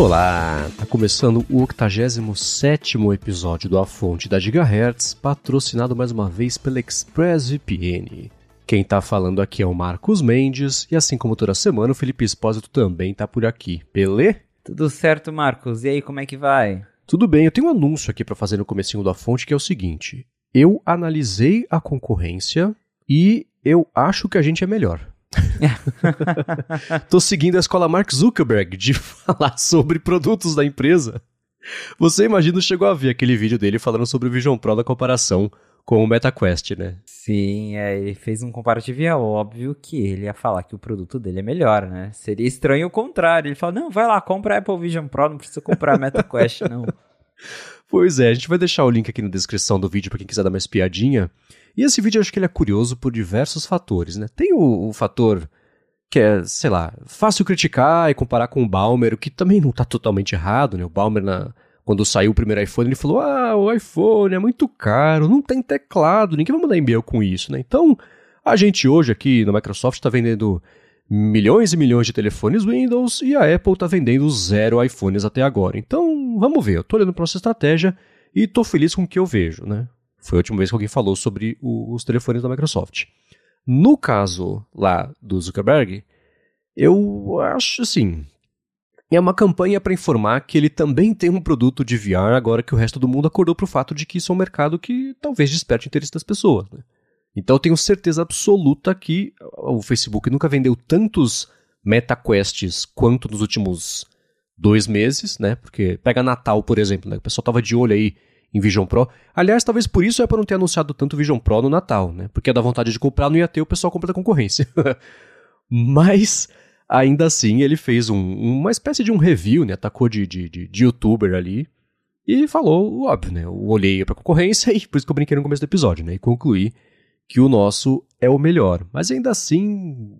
Olá, tá começando o 87 episódio do A Fonte da Gigahertz, patrocinado mais uma vez pela ExpressVPN. Quem tá falando aqui é o Marcos Mendes, e assim como toda semana, o Felipe Espósito também tá por aqui, beleza? Tudo certo, Marcos. E aí, como é que vai? Tudo bem, eu tenho um anúncio aqui para fazer no comecinho da fonte que é o seguinte: eu analisei a concorrência e eu acho que a gente é melhor. Tô seguindo a escola Mark Zuckerberg de falar sobre produtos da empresa. Você imagina chegou a ver aquele vídeo dele falando sobre o Vision Pro da comparação com o MetaQuest, né? Sim, é, ele fez um comparativo e é óbvio que ele ia falar que o produto dele é melhor, né? Seria estranho o contrário. Ele fala, não, vai lá, compra a Apple Vision Pro, não precisa comprar a MetaQuest, não. Pois é, a gente vai deixar o link aqui na descrição do vídeo para quem quiser dar mais piadinha. E esse vídeo eu acho que ele é curioso por diversos fatores, né? Tem o, o fator que é, sei lá, fácil criticar e comparar com o Balmer, o que também não está totalmente errado, né? O Balmer, na, quando saiu o primeiro iPhone, ele falou: ah, o iPhone é muito caro, não tem teclado, ninguém vai mandar e-mail com isso, né? Então, a gente hoje aqui no Microsoft está vendendo milhões e milhões de telefones Windows e a Apple está vendendo zero iPhones até agora. Então, vamos ver, eu estou olhando para essa estratégia e estou feliz com o que eu vejo, né? Foi a última vez que alguém falou sobre o, os telefones da Microsoft. No caso lá do Zuckerberg, eu acho assim. É uma campanha para informar que ele também tem um produto de VR agora que o resto do mundo acordou para o fato de que isso é um mercado que talvez desperte o interesse das pessoas. Né? Então eu tenho certeza absoluta que o Facebook nunca vendeu tantos MetaQuests quanto nos últimos dois meses, né? Porque pega Natal, por exemplo, né? O pessoal tava de olho aí em Vision Pro. Aliás, talvez por isso é para não ter anunciado tanto Vision Pro no Natal, né? Porque da vontade de comprar não ia ter, o pessoal compra da concorrência. Mas, ainda assim, ele fez um, uma espécie de um review, né? Atacou de, de, de, de youtuber ali. E falou óbvio, né? Eu olhei pra concorrência e por isso que eu brinquei no começo do episódio, né? E concluí que o nosso é o melhor. Mas ainda assim.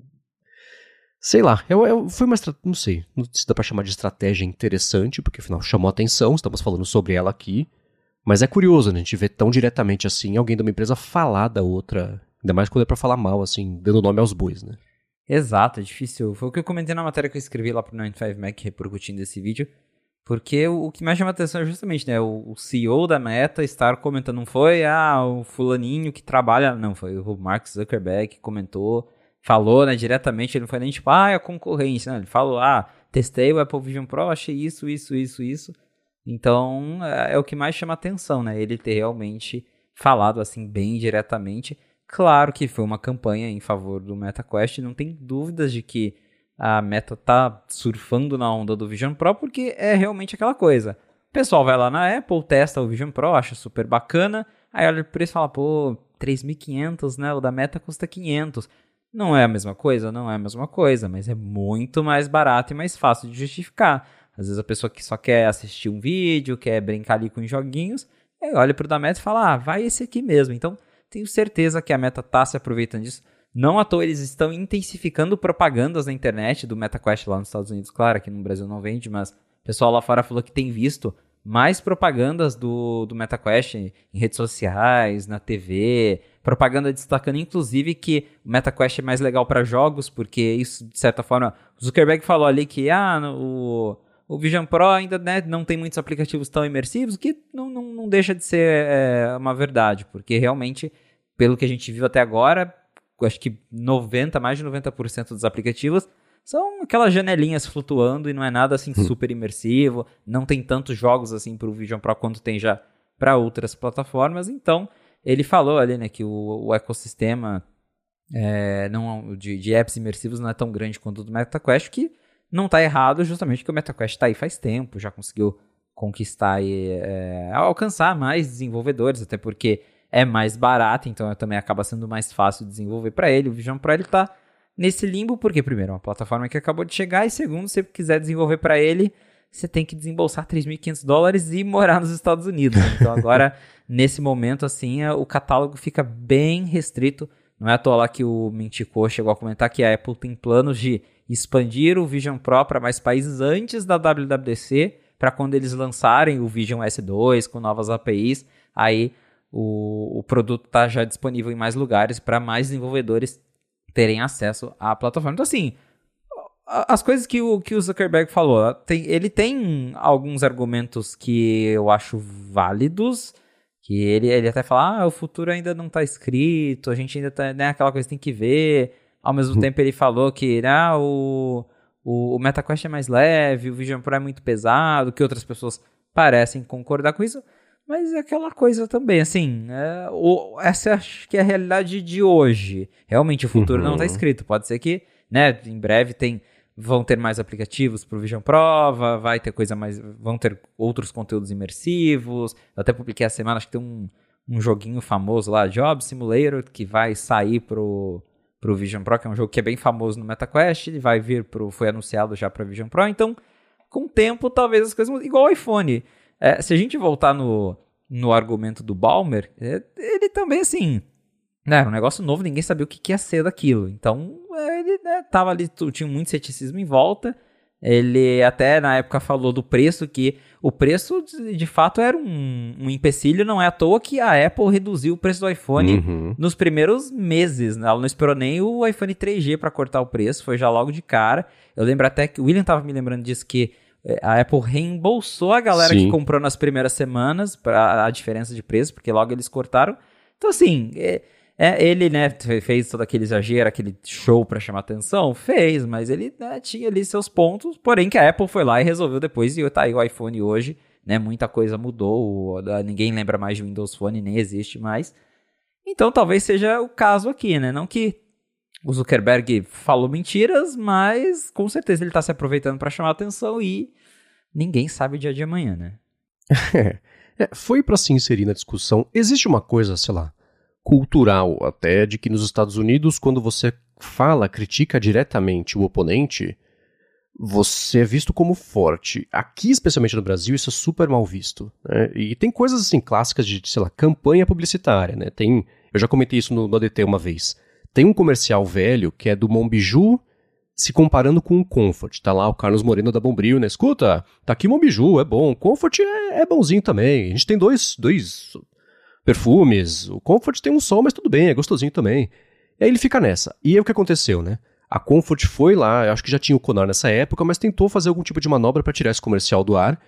Sei lá, eu, eu, foi uma não sei, não se dá pra chamar de estratégia interessante, porque afinal chamou atenção, estamos falando sobre ela aqui. Mas é curioso, né? A gente vê tão diretamente assim alguém de uma empresa falar da outra. Ainda mais quando é pra falar mal, assim, dando nome aos bois, né? Exato, é difícil. Foi o que eu comentei na matéria que eu escrevi lá pro 95Mac repercutindo esse vídeo. Porque o, que mais chama atenção é justamente, né? O, CEO da Meta estar comentando, não foi ah, o fulaninho que trabalha. Não, foi o Mark Zuckerberg que comentou, falou, né, diretamente, ele não foi nem tipo, ah, é a concorrência. Não, ele falou, ah, testei o Apple Vision Pro, achei isso, isso, isso, isso. Então, é, é o que mais chama atenção, né? Ele ter realmente falado assim bem diretamente. Claro que foi uma campanha em favor do MetaQuest, não tem dúvidas de que a Meta tá surfando na onda do Vision Pro, porque é realmente aquela coisa. O pessoal vai lá na Apple, testa o Vision Pro, acha super bacana, aí olha o preço e fala, pô, 3.500, né? O da Meta custa 500. Não é a mesma coisa? Não é a mesma coisa, mas é muito mais barato e mais fácil de justificar. Às vezes a pessoa que só quer assistir um vídeo, quer brincar ali com os joguinhos, olha para o da Meta e fala: ah, vai esse aqui mesmo. Então, tenho certeza que a Meta está se aproveitando disso. Não à toa eles estão intensificando propagandas na internet do MetaQuest lá nos Estados Unidos. Claro, aqui no Brasil não vende, mas o pessoal lá fora falou que tem visto mais propagandas do, do MetaQuest em redes sociais, na TV, propaganda destacando inclusive que o MetaQuest é mais legal para jogos, porque isso, de certa forma, o Zuckerberg falou ali que ah, o, o Vision Pro ainda né, não tem muitos aplicativos tão imersivos, que não, não, não deixa de ser é, uma verdade, porque realmente, pelo que a gente viu até agora, acho que 90, mais de 90% dos aplicativos são aquelas janelinhas flutuando e não é nada assim hum. super imersivo, não tem tantos jogos assim para o Vision Pro quanto tem já para outras plataformas, então ele falou ali né, que o, o ecossistema é, não, de, de apps imersivos não é tão grande quanto o do MetaQuest, que não está errado, justamente porque o MetaQuest está aí faz tempo, já conseguiu conquistar e é, alcançar mais desenvolvedores, até porque é mais barato, então também acaba sendo mais fácil de desenvolver para ele. O Vision Pro ele tá nesse limbo porque primeiro, é uma plataforma que acabou de chegar e segundo, se você quiser desenvolver para ele, você tem que desembolsar 3.500 dólares e morar nos Estados Unidos. Então agora nesse momento assim, o catálogo fica bem restrito. Não é à toa lá que o Mintico chegou a comentar que a Apple tem planos de expandir o Vision Pro para mais países antes da WWDC, para quando eles lançarem o Vision S2 com novas APIs, aí o, o produto está já disponível em mais lugares para mais desenvolvedores terem acesso à plataforma. Então, assim, as coisas que o, que o Zuckerberg falou, tem, ele tem alguns argumentos que eu acho válidos, que ele, ele até fala, ah, o futuro ainda não tá escrito, a gente ainda tá, né, aquela coisa tem que ver. Ao mesmo uhum. tempo ele falou que, ah, o, o, o MetaQuest é mais leve, o Vision Pro é muito pesado, que outras pessoas parecem concordar com isso. Mas é aquela coisa também, assim, é, o, essa acho que é a realidade de hoje. Realmente o futuro uhum. não está escrito. Pode ser que, né, em breve tem vão ter mais aplicativos para o Vision Pro, vai ter coisa mais, vão ter outros conteúdos imersivos. Eu até publiquei a semana, acho que tem um, um joguinho famoso lá, Job Simulator, que vai sair pro pro Vision Pro, que é um jogo que é bem famoso no MetaQuest, ele vai vir pro foi anunciado já para Vision Pro, então com o tempo talvez as coisas igual o iPhone. É, se a gente voltar no, no argumento do Balmer, é, ele também assim, né, era um negócio novo, ninguém sabia o que, que ia ser daquilo. Então, é, ele né, tava ali, tinha muito ceticismo em volta. Ele até na época falou do preço, que o preço de, de fato era um, um, empecilho, não é à toa que a Apple reduziu o preço do iPhone uhum. nos primeiros meses. Ela não esperou nem o iPhone 3G para cortar o preço, foi já logo de cara. Eu lembro até que o William tava me lembrando disso que é, a Apple reembolsou a galera Sim. que comprou nas primeiras semanas para a diferença de preço, porque logo eles cortaram. Então, assim, é, é, ele, né, fez todo aquele exagero, aquele show para chamar atenção? Fez, mas ele né, tinha ali seus pontos, porém que a Apple foi lá e resolveu depois, e tá aí o iPhone hoje, né, muita coisa mudou, ninguém lembra mais de Windows Phone, nem existe mais. Então talvez seja o caso aqui, né, não que o Zuckerberg falou mentiras, mas com certeza ele tá se aproveitando para chamar atenção e ninguém sabe o dia de amanhã, né? é, foi para se inserir na discussão. Existe uma coisa, sei lá, cultural até de que nos Estados Unidos, quando você fala, critica diretamente o oponente, você é visto como forte. Aqui, especialmente no Brasil, isso é super mal visto. Né? E tem coisas assim clássicas de, sei lá, campanha publicitária, né? Tem, eu já comentei isso no, no ADT uma vez. Tem um comercial velho que é do Monbiju se comparando com o Comfort. Tá lá o Carlos Moreno da Bombril, né? Escuta, tá aqui Monbiju, é bom. Comfort é, é bonzinho também. A gente tem dois, dois perfumes. O Comfort tem um som, mas tudo bem, é gostosinho também. E aí ele fica nessa. E aí o que aconteceu, né? A Comfort foi lá, acho que já tinha o Conar nessa época, mas tentou fazer algum tipo de manobra para tirar esse comercial do ar.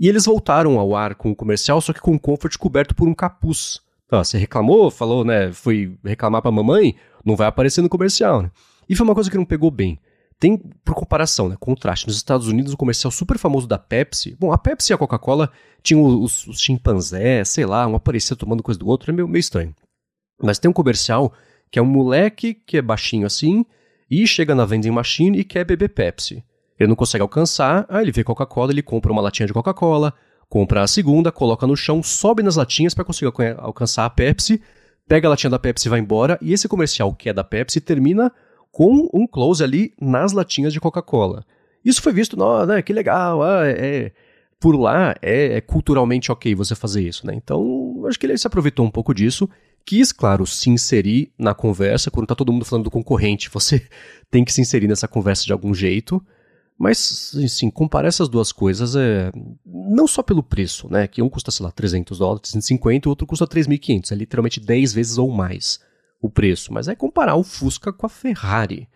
E eles voltaram ao ar com o comercial, só que com o Comfort coberto por um capuz. Então, você reclamou, falou, né? Foi reclamar pra mamãe, não vai aparecer no comercial, né? E foi uma coisa que não pegou bem. Tem, por comparação, né, contraste, nos Estados Unidos, um comercial super famoso da Pepsi. Bom, a Pepsi e a Coca-Cola tinham os, os chimpanzés, sei lá, um aparecia tomando coisa do outro, é meio, meio estranho. Mas tem um comercial que é um moleque que é baixinho assim e chega na vending machine e quer beber Pepsi. Ele não consegue alcançar, aí ele vê Coca-Cola, ele compra uma latinha de Coca-Cola, compra a segunda, coloca no chão, sobe nas latinhas para conseguir alcançar a Pepsi, pega a latinha da Pepsi e vai embora, e esse comercial que é da Pepsi termina com um close ali nas latinhas de Coca-Cola. Isso foi visto, não, né, que legal, ah, é, por lá é, é, culturalmente ok você fazer isso, né? Então, acho que ele se aproveitou um pouco disso, quis, claro, se inserir na conversa, quando tá todo mundo falando do concorrente, você tem que se inserir nessa conversa de algum jeito, mas, assim, comparar essas duas coisas é não só pelo preço, né, que um custa, sei lá, 300 dólares, 350 e o outro custa 3.500, é literalmente 10 vezes ou mais o preço, mas é comparar o Fusca com a Ferrari.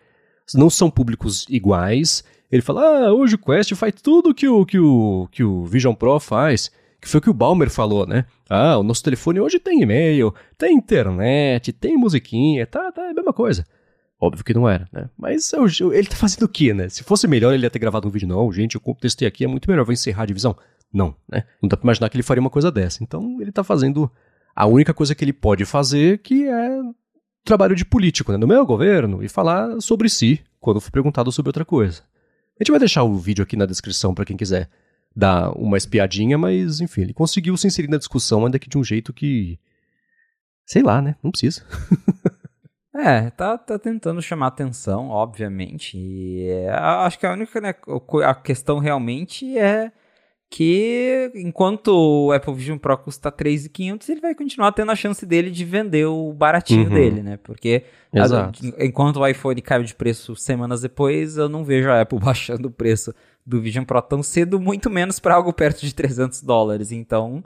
Não são públicos iguais. Ele fala, ah, hoje o Quest faz tudo que o, que o, que o Vision Pro faz. Que foi o que o Balmer falou, né? Ah, o nosso telefone hoje tem e-mail, tem internet, tem musiquinha, tá, tá, é a mesma coisa. Óbvio que não era, né? Mas ele tá fazendo o quê, né? Se fosse melhor, ele ia ter gravado um vídeo. Não, gente, eu testei aqui, é muito melhor, vou encerrar a divisão. Não, né? Não dá pra imaginar que ele faria uma coisa dessa. Então, ele tá fazendo a única coisa que ele pode fazer, que é trabalho de político, né, no meu governo, e falar sobre si quando for perguntado sobre outra coisa. A gente vai deixar o vídeo aqui na descrição para quem quiser dar uma espiadinha, mas enfim, ele conseguiu se inserir na discussão ainda que de um jeito que. Sei lá, né? Não precisa. é, tá, tá tentando chamar atenção, obviamente. E é, acho que a única né, a questão realmente é que enquanto o Apple Vision Pro custa 3.500, ele vai continuar tendo a chance dele de vender o baratinho uhum. dele, né? Porque a, enquanto o iPhone caiu de preço semanas depois, eu não vejo a Apple baixando o preço do Vision Pro tão cedo, muito menos para algo perto de 300 dólares. Então,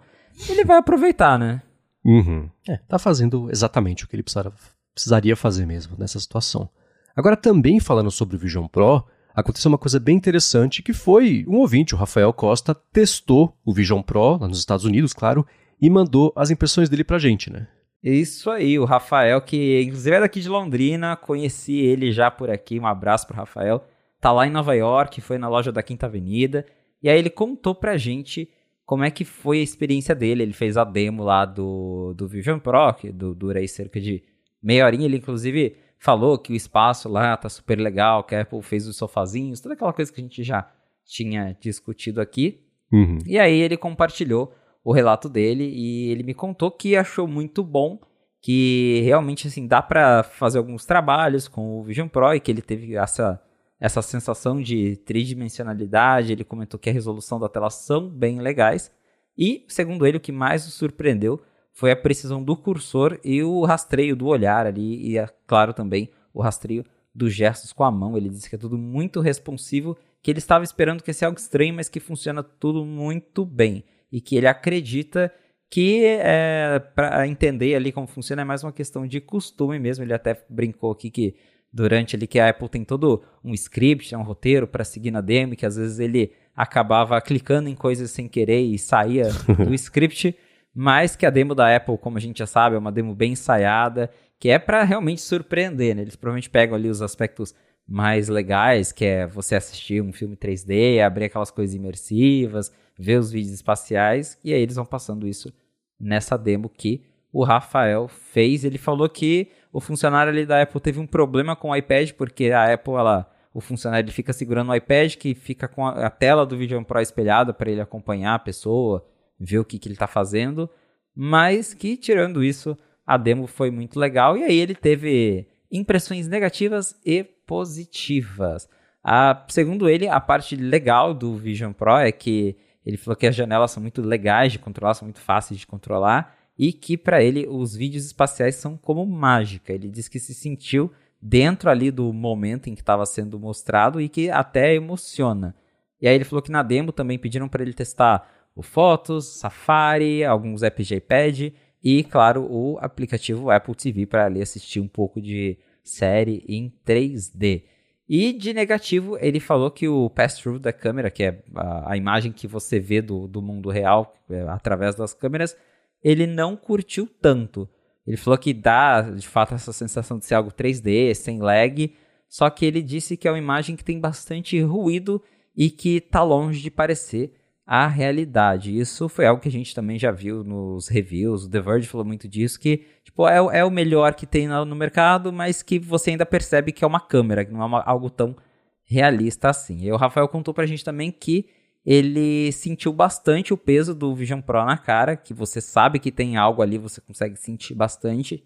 ele vai aproveitar, né? Uhum. É, tá fazendo exatamente o que ele precisava, precisaria fazer mesmo nessa situação. Agora, também falando sobre o Vision Pro, aconteceu uma coisa bem interessante que foi um ouvinte, o Rafael Costa, testou o Vision Pro lá nos Estados Unidos, claro, e mandou as impressões dele pra gente, né? Isso aí, o Rafael, que inclusive é daqui de Londrina, conheci ele já por aqui, um abraço pro Rafael. Tá lá em Nova York, foi na loja da Quinta Avenida, e aí ele contou pra gente como é que foi a experiência dele. Ele fez a demo lá do, do Vision Pro, que dura aí cerca de meia horinha. Ele, inclusive, falou que o espaço lá tá super legal, que a Apple fez os sofazinhos, toda aquela coisa que a gente já tinha discutido aqui. Uhum. E aí ele compartilhou o relato dele e ele me contou que achou muito bom, que realmente assim dá para fazer alguns trabalhos com o Vision Pro e que ele teve essa essa sensação de tridimensionalidade, ele comentou que a resolução da tela são bem legais e, segundo ele, o que mais o surpreendeu foi a precisão do cursor e o rastreio do olhar ali e, é claro, também o rastreio dos gestos com a mão. Ele disse que é tudo muito responsivo, que ele estava esperando que esse algo estranho, mas que funciona tudo muito bem e que ele acredita que é, para entender ali como funciona é mais uma questão de costume mesmo. Ele até brincou aqui que durante ali que a Apple tem todo um script, um roteiro para seguir na demo, que às vezes ele acabava clicando em coisas sem querer e saía do script, mas que a demo da Apple, como a gente já sabe, é uma demo bem ensaiada, que é para realmente surpreender, né? Eles provavelmente pegam ali os aspectos mais legais, que é você assistir um filme 3D, abrir aquelas coisas imersivas, ver os vídeos espaciais, e aí eles vão passando isso nessa demo que o Rafael fez. Ele falou que o funcionário ali da Apple teve um problema com o iPad, porque a Apple, ela, o funcionário ele fica segurando o iPad, que fica com a, a tela do Vision Pro espelhada para ele acompanhar a pessoa, ver o que, que ele está fazendo, mas que, tirando isso, a demo foi muito legal, e aí ele teve impressões negativas e positivas. A, segundo ele, a parte legal do Vision Pro é que ele falou que as janelas são muito legais de controlar, são muito fáceis de controlar e que para ele os vídeos espaciais são como mágica. Ele disse que se sentiu dentro ali do momento em que estava sendo mostrado e que até emociona. E aí ele falou que na demo também pediram para ele testar o Fotos, Safari, alguns apps iPad e, claro, o aplicativo Apple TV para ali assistir um pouco de série em 3D. E de negativo, ele falou que o pass-through da câmera, que é a, a, imagem que você vê do, do mundo real é, através das câmeras, ele não curtiu tanto. Ele falou que dá, de fato, essa sensação de ser algo 3D, sem lag, só que ele disse que é uma imagem que tem bastante ruído e que está longe de parecer a realidade. Isso foi algo que a gente também já viu nos reviews. O The Verge falou muito disso, que tipo, é, é o melhor que tem no, mercado, mas que você ainda percebe que é uma câmera, que não é uma, algo tão realista assim. E o Rafael contou pra gente também que ele sentiu bastante o peso do Vision Pro na cara, que você sabe que tem algo ali, você consegue sentir bastante.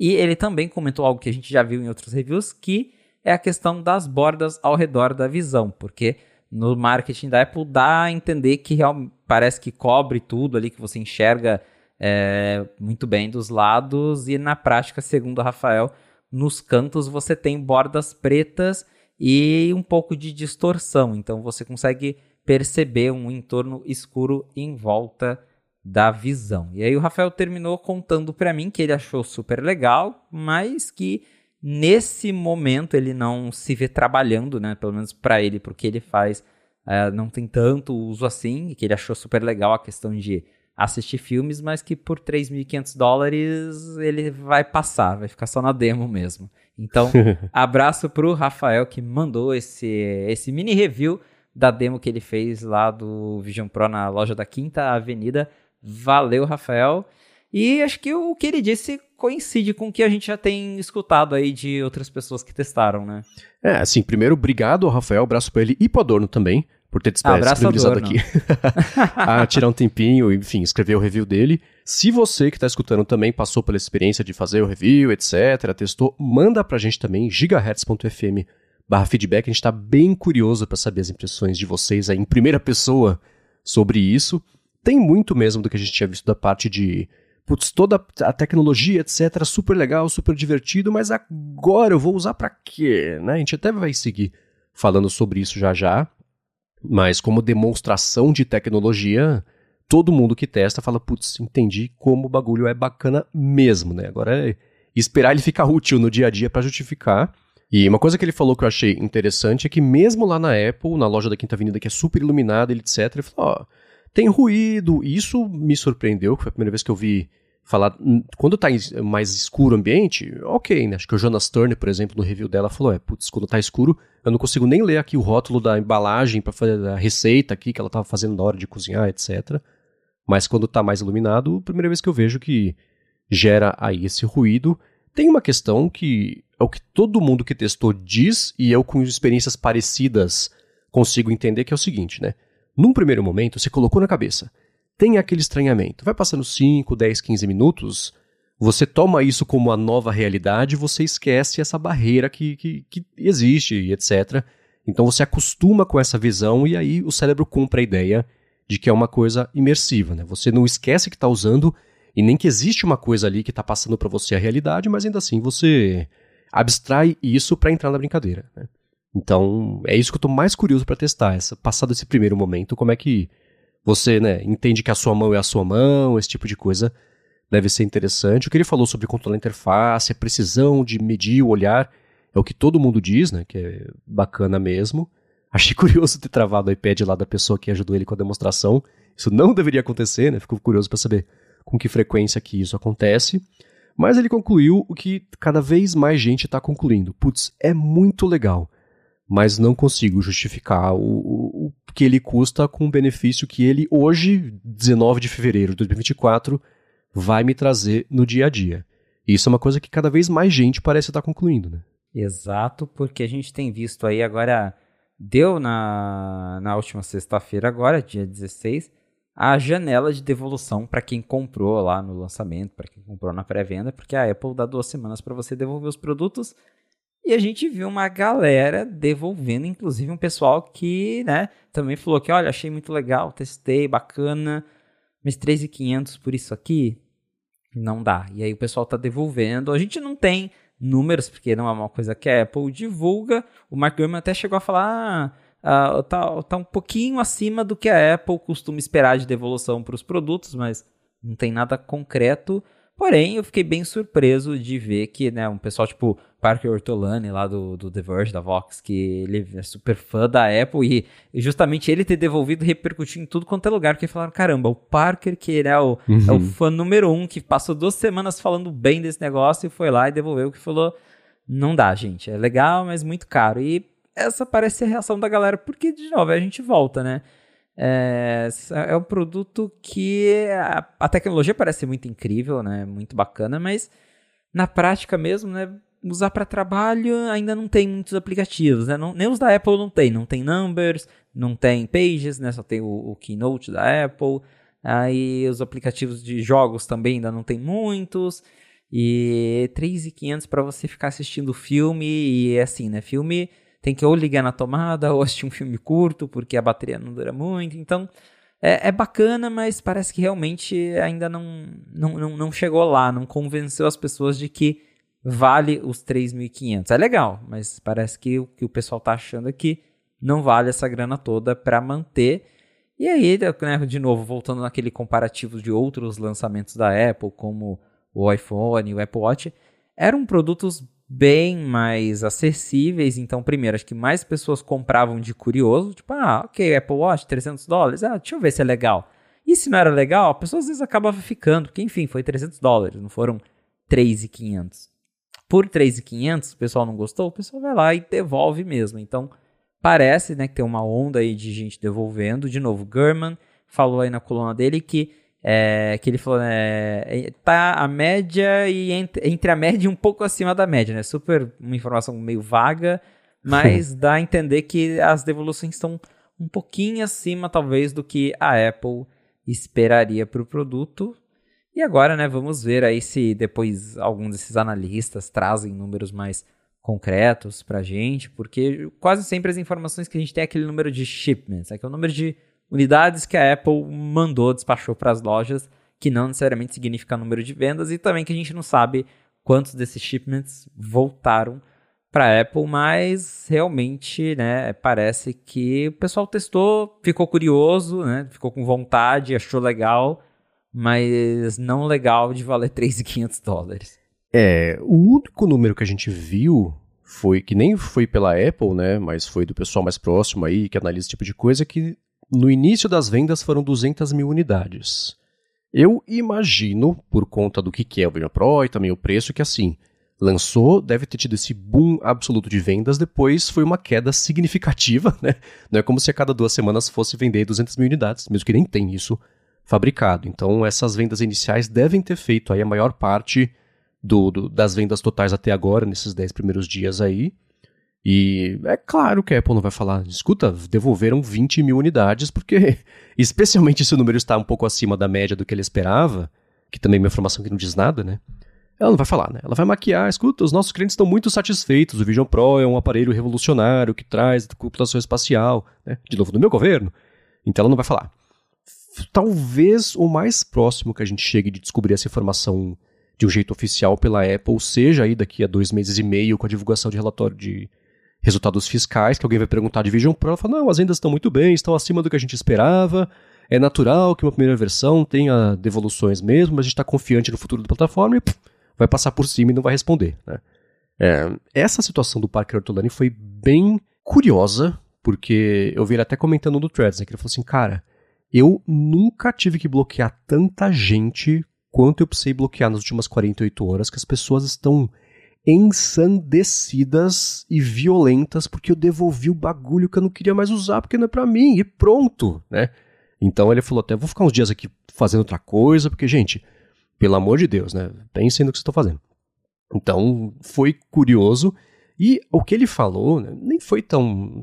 E ele também comentou algo que a gente já viu em outros reviews, que é a questão das bordas ao redor da visão, porque no marketing da Apple dá a entender que real, parece que cobre tudo ali, que você enxerga é, muito bem dos lados, e na prática, segundo o Rafael, nos cantos você tem bordas pretas e um pouco de distorção, então você consegue perceber um entorno escuro em volta da visão. E aí o Rafael terminou contando para mim que ele achou super legal, mas que Nesse momento ele não se vê trabalhando, né? Pelo menos para ele, porque ele faz, uh, não tem tanto uso assim, que ele achou super legal a questão de assistir filmes, mas que por 3.500 dólares ele vai passar, vai ficar só na demo mesmo. Então, abraço pro Rafael que mandou esse, esse mini review da demo que ele fez lá do Vision Pro na loja da Quinta Avenida. Valeu, Rafael. E acho que o que ele disse coincide com o que a gente já tem escutado aí de outras pessoas que testaram, né? É, assim, primeiro, obrigado ao Rafael, abraço pra ele e pro Adorno também, por ter disponibilizado aqui a tirar um tempinho, enfim, escrever o review dele. Se você que está escutando também passou pela experiência de fazer o review, etc., testou, manda pra gente também, gigahertz.fm barra feedback, a gente está bem curioso para saber as impressões de vocês aí em primeira pessoa sobre isso. Tem muito mesmo do que a gente tinha visto da parte de putz, toda a tecnologia, etc, super legal, super divertido, mas agora eu vou usar para quê? Né? A gente até vai seguir falando sobre isso já já, mas como demonstração de tecnologia, todo mundo que testa fala, putz, entendi como o bagulho é bacana mesmo, né? Agora é esperar ele ficar útil no dia a dia para justificar. E uma coisa que ele falou que eu achei interessante é que mesmo lá na Apple, na loja da Quinta Avenida, que é super iluminada, etc., ele falou, ó, tem ruído, e isso me surpreendeu, que foi a primeira vez que eu vi falar, hum, quando tá mais escuro o ambiente, ok, né? Acho que o Jonas Turner, por exemplo, no review dela, falou, é, putz, quando tá escuro, eu não consigo nem ler aqui o rótulo da embalagem para fazer a receita aqui que ela tava fazendo na hora de cozinhar, etc. Mas quando tá mais iluminado, primeira vez que eu vejo que gera aí esse ruído. Tem uma questão que é o que todo mundo que testou diz, e eu com experiências parecidas consigo entender, que é o seguinte, né? Num primeiro momento, você colocou na cabeça, tem aquele estranhamento. Vai passando 5, 10, 15 minutos, você toma isso como a nova realidade, você esquece essa barreira que, que, que existe etc. Então você acostuma com essa visão e aí o cérebro compra a ideia de que é uma coisa imersiva. Né? Você não esquece que está usando e nem que existe uma coisa ali que está passando para você a realidade, mas ainda assim você abstrai isso para entrar na brincadeira. Né? Então é isso que eu estou mais curioso para testar. Essa, passado esse primeiro momento, como é que você né, entende que a sua mão é a sua mão, esse tipo de coisa deve ser interessante. O que ele falou sobre controlar a interface, a precisão de medir o olhar, é o que todo mundo diz, né? Que é bacana mesmo. Achei curioso ter travado o iPad lá da pessoa que ajudou ele com a demonstração. Isso não deveria acontecer, né? Fico curioso para saber com que frequência que isso acontece. Mas ele concluiu o que cada vez mais gente está concluindo. Putz, é muito legal mas não consigo justificar o, o, o, que ele custa com o benefício que ele, hoje, 19 de fevereiro de 2024, vai me trazer no dia a dia. E isso é uma coisa que cada vez mais gente parece estar concluindo, né? Exato, porque a gente tem visto aí agora, deu na, na última sexta-feira agora, dia 16, a janela de devolução para quem comprou lá no lançamento, para quem comprou na pré-venda, porque a Apple dá duas semanas para você devolver os produtos e a gente viu uma galera devolvendo, inclusive um pessoal que, né, também falou que, olha, achei muito legal, testei, bacana, mas 3.500 por isso aqui, não dá. E aí o pessoal tá devolvendo. A gente não tem números, porque não é uma coisa que a Apple divulga. O Mark Gurman até chegou a falar, ah, uh, tá, tá um pouquinho acima do que a Apple costuma esperar de devolução para os produtos, mas não tem nada concreto. Porém, eu fiquei bem surpreso de ver que, né, um pessoal tipo Parker Ortolani lá do, do The Verge, da Vox, que ele é super fã da Apple e, justamente ele ter devolvido repercutiu em tudo quanto é lugar, porque falaram, caramba, o Parker, que ele é o, uhum. é o fã número um, que passou duas semanas falando bem desse negócio e foi lá e devolveu, que falou, não dá, gente, é legal, mas muito caro. E essa parece a reação da galera, porque, de novo, a gente volta, né? É, é um produto que a, a, tecnologia parece muito incrível, né? Muito bacana, mas na prática mesmo, né? Usar para trabalho ainda não tem muitos aplicativos, né? Não, nem os da Apple não tem, não tem Numbers, não tem Pages, né? Só tem o, o Keynote da Apple. Aí os aplicativos de jogos também ainda não tem muitos. E 3.500 para você ficar assistindo filme e é assim, né? Filme tem que ou ligar na tomada ou assistir um filme curto, porque a bateria não dura muito. Então, é, é bacana, mas parece que realmente ainda não, não, não, não chegou lá, não convenceu as pessoas de que vale os 3.500. É legal, mas parece que o que o pessoal tá achando que não vale essa grana toda para manter. E aí, né, de novo, voltando naquele comparativo de outros lançamentos da Apple, como o iPhone, o Apple Watch, eram produtos bem mais acessíveis. Então, primeiro, acho que mais pessoas compravam de curioso. Tipo, ah, ok, Apple Watch, 300 dólares. Ah, deixa eu ver se é legal. E se não era legal, a pessoa às vezes acabava ficando. Porque, enfim, foi 300 dólares, não foram 3,500. Por 3,500, o pessoal não gostou, o pessoal vai lá e devolve mesmo. Então, parece né, que tem uma onda aí de gente devolvendo. De novo, Gurman falou aí na coluna dele que é, que ele falou, né, é, tá a média e entre, entre, a média e um pouco acima da média, né? Super uma informação meio vaga, mas dá a entender que as devoluções estão um pouquinho acima, talvez, do que a Apple esperaria para o produto. E agora, né, vamos ver aí se depois alguns desses analistas trazem números mais concretos para a gente, porque quase sempre as informações que a gente tem é aquele número de shipments, é que é o número de unidades que a Apple mandou, despachou para as lojas, que não necessariamente significa número de vendas, e também que a gente não sabe quantos desses shipments voltaram para Apple, mas realmente, né, parece que o pessoal testou, ficou curioso, né, ficou com vontade, achou legal, mas não legal de valer 3.500 dólares. É, o único número que a gente viu foi que nem foi pela Apple, né, mas foi do pessoal mais próximo aí que analisa esse tipo de coisa, que no início das vendas foram 200 mil unidades. Eu imagino, por conta do que é o Vision Pro e também o preço, que assim, lançou, deve ter tido esse boom absoluto de vendas, depois foi uma queda significativa, né? Não é como se a cada duas semanas fosse vender 200 mil unidades, mesmo que nem tem isso fabricado. Então, essas vendas iniciais devem ter feito aí a maior parte do, do, das vendas totais até agora, nesses 10 primeiros dias aí. E é claro que a Apple não vai falar, escuta, devolveram 20 mil unidades, porque, especialmente se o número está um pouco acima da média do que ele esperava, que também é uma informação que não diz nada, né? Ela não vai falar, né? Ela vai maquiar, escuta, os nossos clientes estão muito satisfeitos, o Vision Pro é um aparelho revolucionário que traz computação espacial, né? De novo, no meu governo. Então ela não vai falar. Talvez o mais próximo que a gente chegue de descobrir essa informação de um jeito oficial pela Apple seja aí daqui a dois meses e meio com a divulgação de relatório de resultados fiscais, que alguém vai perguntar de Vision Pro, ela fala, não, as vendas estão muito bem, estão acima do que a gente esperava, é natural que uma primeira versão tenha devoluções mesmo, mas a gente está confiante no futuro da plataforma e pff, vai passar por cima e não vai responder. Né? É, essa situação do Parker Ortolani foi bem curiosa, porque eu vi ele até comentando no Threads, né, que ele falou assim, cara, eu nunca tive que bloquear tanta gente quanto eu precisei bloquear nas últimas 48 horas, que as pessoas estão ensandecidas e violentas porque eu devolvi o bagulho que eu não queria mais usar porque não é para mim e pronto, né? Então ele falou até vou ficar uns dias aqui fazendo outra coisa porque gente, pelo amor de Deus, né? Pensem no que vocês estão fazendo. Então, foi curioso. E o que ele falou né, nem foi tão.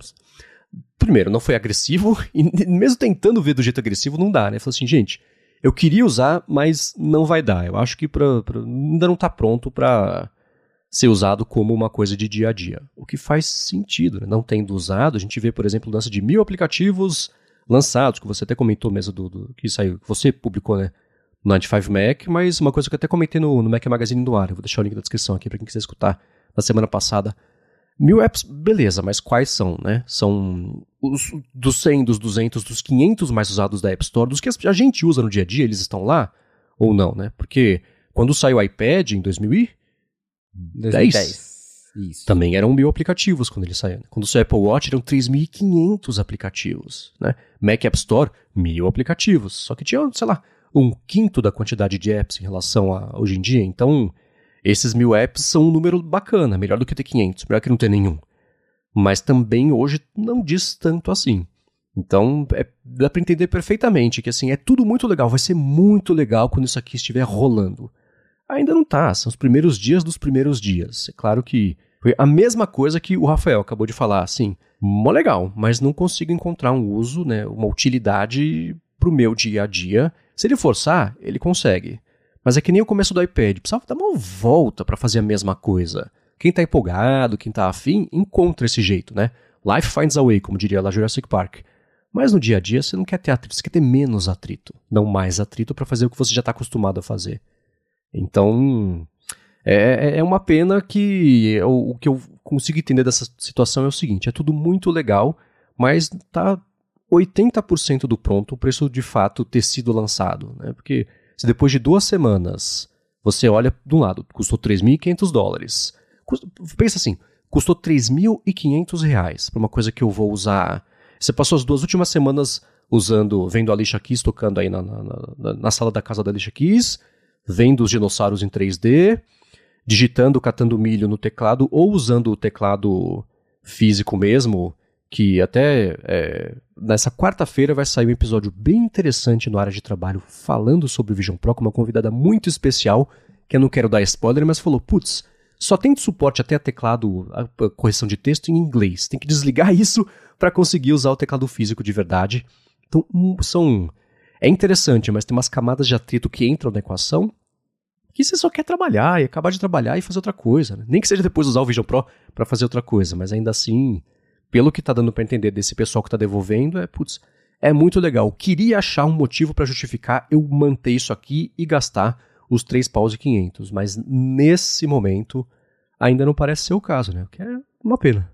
Primeiro, não foi agressivo, e mesmo tentando ver do jeito agressivo, não dá, né? Falou assim, gente, eu queria usar, mas não vai dar. Eu acho que pra, pra ainda não está pronto para ser usado como uma coisa de dia a dia. O que faz sentido, né? Não tendo usado, a gente vê, por exemplo, o lance de mil aplicativos lançados, que você até comentou mesmo do, do que saiu, que você publicou, né? 95 Mac, mas uma coisa que eu até comentei no, no Mac Magazine do ar, eu vou deixar o link na descrição aqui para quem quiser escutar na semana passada. Mil apps, beleza, mas quais são, né? São os dos 100, dos 200, dos 500 mais usados da App Store, dos que a gente usa no dia a dia, eles estão lá ou não, né? Porque quando saiu o iPad em 2010, 2010. Isso. Também eram mil aplicativos quando ele saiu. Né? Quando saiu o Apple Watch eram 3.500 aplicativos, né? Mac App Store, mil aplicativos. Só que tinha, sei lá, um quinto da quantidade de apps em relação a hoje em dia. Então, esses mil apps são um número bacana, melhor do que ter 500, melhor que não ter nenhum. Mas também hoje não diz tanto assim. Então, é, dá para entender perfeitamente que assim, é tudo muito legal, vai ser muito legal quando isso aqui estiver rolando. Ainda não tá, são os primeiros dias dos primeiros dias. É claro que foi a mesma coisa que o Rafael acabou de falar, assim, mó legal, mas não consigo encontrar um uso, né, uma utilidade pro meu dia a dia se ele forçar, ele consegue. Mas é que nem o começo do iPad, precisava dar uma volta para fazer a mesma coisa. Quem tá empolgado, quem tá afim, encontra esse jeito, né? Life finds a way, como diria lá Jurassic Park. Mas no dia a dia você não quer ter atrito, você quer ter menos atrito, não mais atrito para fazer o que você já está acostumado a fazer. Então, é, é, é uma pena que o, que eu consigo entender dessa situação é o seguinte: é tudo muito legal, mas tá 80% do pronto o preço de fato ter sido lançado. Né? Porque se depois de duas semanas você olha de um lado, custou 3.500 dólares. Pensa assim, custou 3.500 reais para uma coisa que eu vou usar. Você passou as duas últimas semanas usando, vendo a Alicia Keys tocando aí na, na, na, na sala da casa da Alicia Keys, vendo os dinossauros em 3D, digitando, catando milho no teclado ou usando o teclado físico mesmo, que até é, nessa quarta-feira vai sair um episódio bem interessante no área de trabalho falando sobre o Vision Pro com uma convidada muito especial, que eu não quero dar spoiler, mas falou, putz, só tem suporte até teclado, a correção de texto em inglês. Tem que desligar isso para conseguir usar o teclado físico de verdade. Então, hum, são é interessante, mas tem umas camadas de atrito que entram na equação que você só quer trabalhar e acabar de trabalhar e fazer outra coisa. Né? Nem que seja depois usar o Vision Pro para fazer outra coisa, mas ainda assim pelo que tá dando para entender desse pessoal que tá devolvendo, é, putz, é muito legal. Queria achar um motivo para justificar eu manter isso aqui e gastar os 3 paus e 500, mas nesse momento ainda não parece ser o caso, né? O que é uma pena.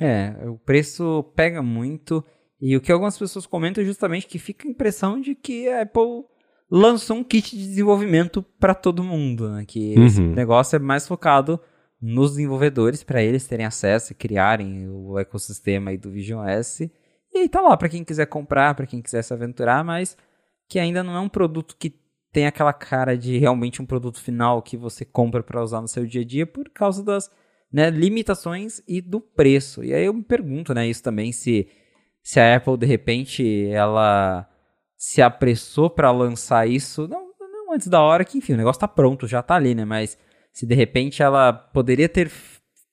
É, o preço pega muito e o que algumas pessoas comentam é justamente que fica a impressão de que a Apple lançou um kit de desenvolvimento para todo mundo, né? Que uhum. esse negócio é mais focado nos desenvolvedores para eles terem acesso e criarem o ecossistema aí do Vision S. E aí tá lá para quem quiser comprar, para quem quiser se aventurar, mas que ainda não é um produto que tem aquela cara de realmente um produto final que você compra para usar no seu dia a dia por causa das né, limitações e do preço. E aí eu me pergunto, né, isso também se se a Apple de repente ela se apressou para lançar isso, não, não antes da hora que, enfim, o negócio tá pronto, já tá ali, né, mas se de repente ela poderia ter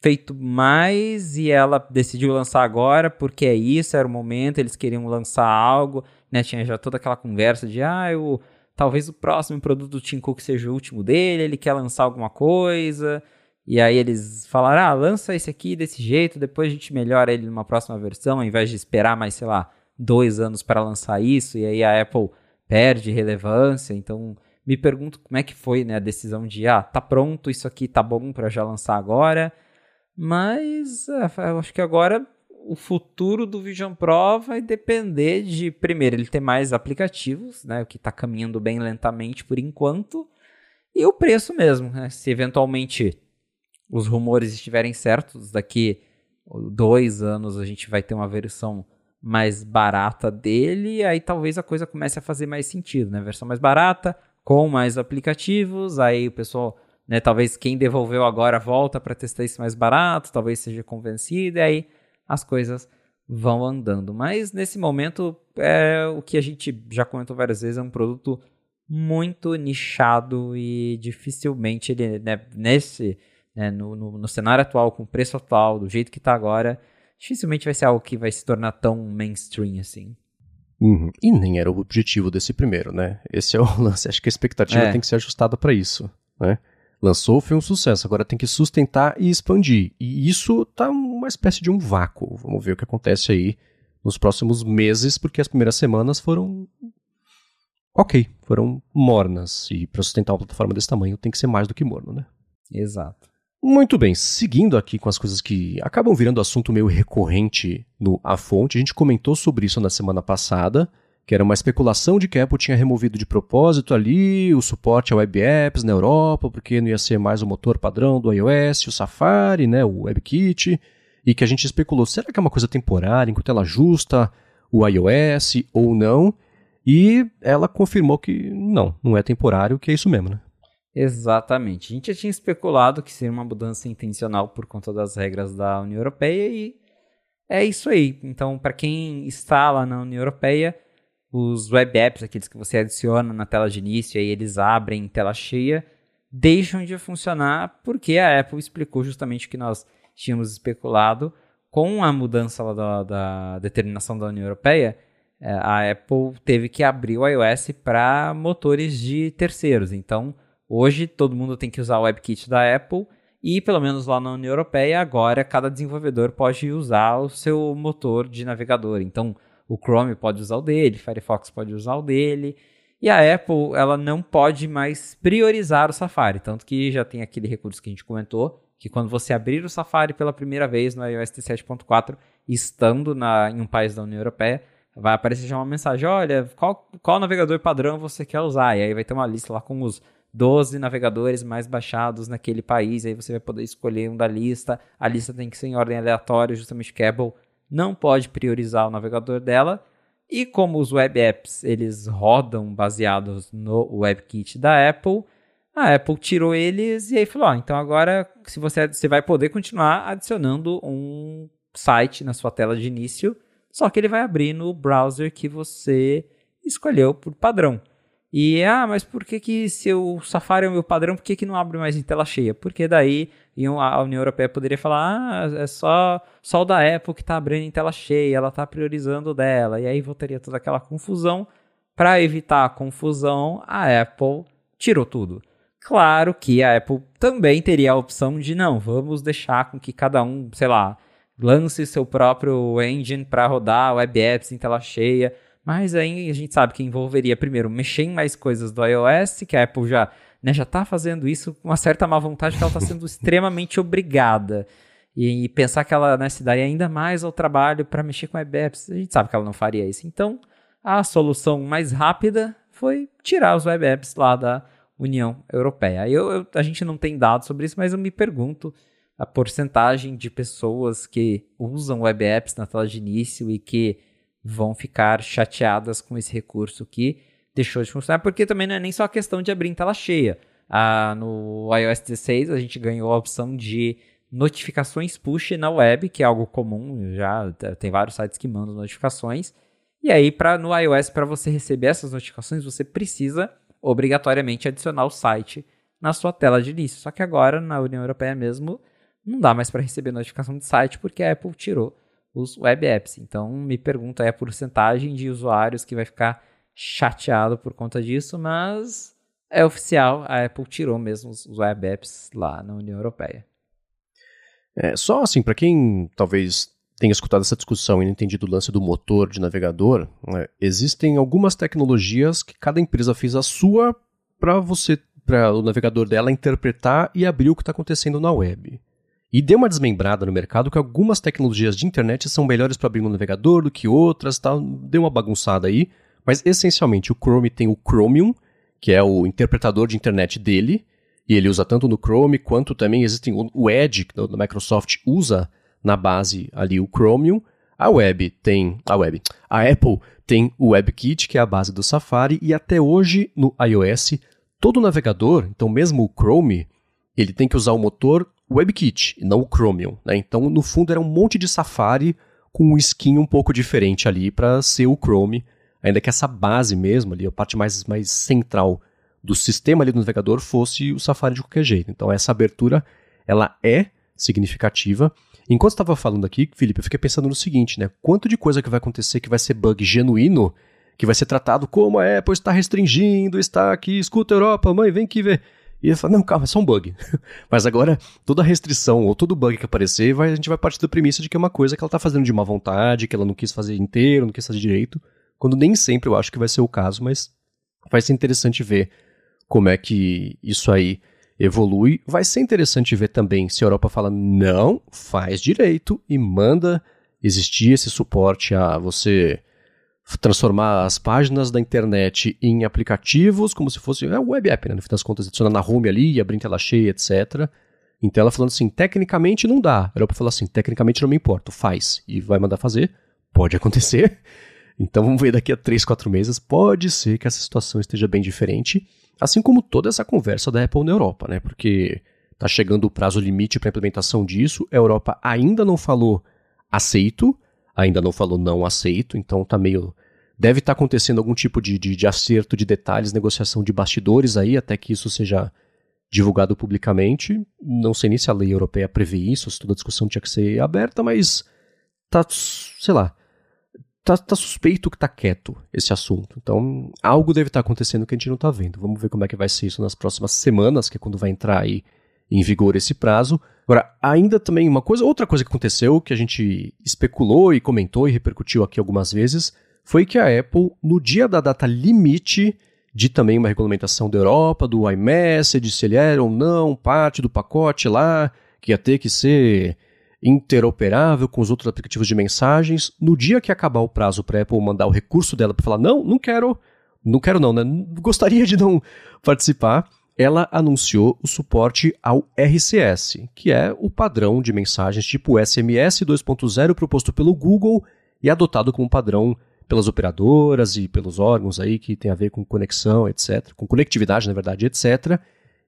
feito mais e ela decidiu lançar agora porque é isso, era o momento, eles queriam lançar algo, né? Tinha já toda aquela conversa de, ah, eu, talvez o próximo produto do Tim Cook seja o último dele, ele quer lançar alguma coisa. E aí eles falaram, ah, lança esse aqui desse jeito, depois a gente melhora ele numa próxima versão, ao invés de esperar mais, sei lá, dois anos para lançar isso, e aí a Apple perde relevância, então me pergunto como é que foi né, a decisão de, ah, tá pronto, isso aqui tá bom para já lançar agora. Mas é, eu acho que agora o futuro do Vision Pro vai depender de, primeiro, ele ter mais aplicativos, né, o que está caminhando bem lentamente por enquanto, e o preço mesmo. Né, se eventualmente os rumores estiverem certos, daqui dois anos a gente vai ter uma versão mais barata dele, aí talvez a coisa comece a fazer mais sentido, né? Versão mais barata, com mais aplicativos, aí o pessoal, né, talvez quem devolveu agora volta para testar isso mais barato, talvez seja convencido, e aí as coisas vão andando. Mas nesse momento, é o que a gente já comentou várias vezes, é um produto muito nichado e dificilmente ele, né, nesse, né, no, no, no, cenário atual, com o preço atual, do jeito que está agora, dificilmente vai ser algo que vai se tornar tão mainstream assim. Uhum. E nem era o objetivo desse primeiro, né? Esse é o lance. Acho que a expectativa é. tem que ser ajustada para isso, né? Lançou, foi um sucesso, agora tem que sustentar e expandir. E isso tá uma espécie de um vácuo. Vamos ver o que acontece aí nos próximos meses, porque as primeiras semanas foram ok, foram mornas. E para sustentar uma plataforma desse tamanho tem que ser mais do que morno, né? Exato. Muito bem, seguindo aqui com as coisas que acabam virando assunto meio recorrente no A Fonte, a gente comentou sobre isso na semana passada, que era uma especulação de que a Apple tinha removido de propósito ali o suporte a web apps na Europa, porque não ia ser mais o motor padrão do iOS, o Safari, né, o WebKit, e que a gente especulou, será que é uma coisa temporária, enquanto ela ajusta o iOS ou não? E ela confirmou que não, não é temporário, que é isso mesmo, né? Exatamente. A gente já tinha especulado que seria uma mudança intencional por conta das regras da União Europeia e é isso aí. Então, para quem está lá na União Europeia, os web apps, aqueles que você adiciona na tela de início e eles abrem em tela cheia, deixam de funcionar porque a Apple explicou justamente o que nós tínhamos especulado com a mudança da, da determinação da União Europeia. É, a Apple teve que abrir o iOS para motores de terceiros. Então, Hoje todo mundo tem que usar o WebKit da Apple e pelo menos lá na União Europeia agora cada desenvolvedor pode usar o seu motor de navegador. Então o Chrome pode usar o dele, Firefox pode usar o dele. E a Apple, ela não pode mais priorizar o Safari, tanto que já tem aquele recurso que a gente comentou, que quando você abrir o Safari pela primeira vez no iOS 7.4, estando na, em um país da União Europeia, vai aparecer já uma mensagem, olha, qual, qual navegador padrão você quer usar? E aí vai ter uma lista lá com os 12 navegadores mais baixados naquele país, aí você vai poder escolher um da lista. A lista tem que ser em ordem aleatória, justamente que Apple não pode priorizar o navegador dela. E como os web apps eles rodam baseados no WebKit da Apple, a Apple tirou eles e aí falou: então agora se você, você vai poder continuar adicionando um site na sua tela de início, só que ele vai abrir no browser que você escolheu por padrão. E, ah, mas por que que se o Safari é o meu padrão, por que que não abre mais em tela cheia? Porque daí a União Europeia poderia falar, ah, é só, só o da Apple que está abrindo em tela cheia, ela está priorizando dela. E aí voltaria toda aquela confusão. Para evitar a confusão, a Apple tirou tudo. Claro que a Apple também teria a opção de não, vamos deixar com que cada um, sei lá, lance seu próprio engine para rodar web apps em tela cheia mas aí a gente sabe que envolveria, primeiro, mexer em mais coisas do iOS, que a Apple já né, já está fazendo isso com uma certa má vontade, que ela está sendo extremamente obrigada. E, e, pensar que ela né, se daria ainda mais ao trabalho para mexer com web apps, a gente sabe que ela não faria isso. Então, a solução mais rápida foi tirar os web apps lá da União Europeia. Eu, eu, a gente não tem dados sobre isso, mas eu me pergunto a porcentagem de pessoas que usam web apps na tela de início e que vão ficar chateadas com esse recurso que deixou de funcionar, porque também não é nem só questão de abrir em tela cheia. Ah, no iOS 16 a gente ganhou a opção de notificações push na web, que é algo comum, já tem vários sites que mandam notificações. E aí, para no iOS, para você receber essas notificações, você precisa obrigatoriamente adicionar o site na sua tela de início. Só que agora, na União Europeia mesmo, não dá mais para receber notificação de site porque a Apple tirou os web apps. Então, me pergunta aí a porcentagem de usuários que vai ficar chateado por conta disso, mas é oficial, a Apple tirou mesmo os web apps lá na União Europeia. É, só assim, para quem talvez tenha escutado essa discussão e não entendido o lance do motor de navegador, né, existem algumas tecnologias que cada empresa fez a sua para você, para o navegador dela interpretar e abrir o que está acontecendo na web. E deu uma desmembrada no mercado que algumas tecnologias de internet são melhores para abrir um navegador do que outras, tá? deu uma bagunçada aí, mas essencialmente o Chrome tem o Chromium, que é o interpretador de internet dele, e ele usa tanto no Chrome quanto também existem o Edge, que da Microsoft usa na base ali o Chromium. A web tem a web, a Apple tem o WebKit, que é a base do Safari, e até hoje no iOS todo navegador, então mesmo o Chrome, ele tem que usar o motor WebKit não o Chromium. Né? Então no fundo era um monte de Safari com um skin um pouco diferente ali para ser o Chrome, ainda que essa base mesmo ali, a parte mais, mais central do sistema ali do navegador fosse o Safari de qualquer jeito. Então essa abertura ela é significativa. Enquanto estava falando aqui, Felipe, eu fiquei pensando no seguinte, né? Quanto de coisa que vai acontecer que vai ser bug genuíno, que vai ser tratado como a Apple está restringindo, está aqui, escuta Europa, mãe, vem aqui ver. E ele fala, não, calma, é só um bug. Mas agora, toda restrição ou todo bug que aparecer, vai, a gente vai partir da premissa de que é uma coisa que ela está fazendo de má vontade, que ela não quis fazer inteiro, não quis fazer direito, quando nem sempre eu acho que vai ser o caso, mas vai ser interessante ver como é que isso aí evolui. Vai ser interessante ver também se a Europa fala não, faz direito e manda existir esse suporte a você transformar as páginas da internet em aplicativos, como se fosse é um web app, né? no fim das contas, adicionar na home ali, abrir tela cheia, etc. Então ela falando assim, tecnicamente não dá. A Europa fala assim, tecnicamente não me importa, faz. E vai mandar fazer. Pode acontecer. Então vamos ver daqui a 3, 4 meses. Pode ser que essa situação esteja bem diferente. Assim como toda essa conversa da Apple na Europa, né? Porque está chegando o prazo limite para implementação disso. A Europa ainda não falou aceito, ainda não falou não aceito, então tá meio. Deve estar tá acontecendo algum tipo de, de, de acerto de detalhes, negociação de bastidores aí, até que isso seja divulgado publicamente. Não sei nem se a lei europeia prevê isso, se toda a discussão tinha que ser aberta, mas tá, sei lá, tá, tá suspeito que tá quieto esse assunto. Então, algo deve estar tá acontecendo que a gente não tá vendo. Vamos ver como é que vai ser isso nas próximas semanas, que é quando vai entrar aí em vigor esse prazo. Agora, ainda também uma coisa, outra coisa que aconteceu, que a gente especulou e comentou e repercutiu aqui algumas vezes, foi que a Apple, no dia da data limite de também uma regulamentação da Europa, do iMessage, se ele era ou não parte do pacote lá, que ia ter que ser interoperável com os outros aplicativos de mensagens. No dia que acabar o prazo para a Apple mandar o recurso dela para falar, não, não quero, não quero não, né? Gostaria de não participar. Ela anunciou o suporte ao RCS, que é o padrão de mensagens tipo SMS 2.0 proposto pelo Google e adotado como padrão pelas operadoras e pelos órgãos aí que tem a ver com conexão, etc., com conectividade, na verdade, etc.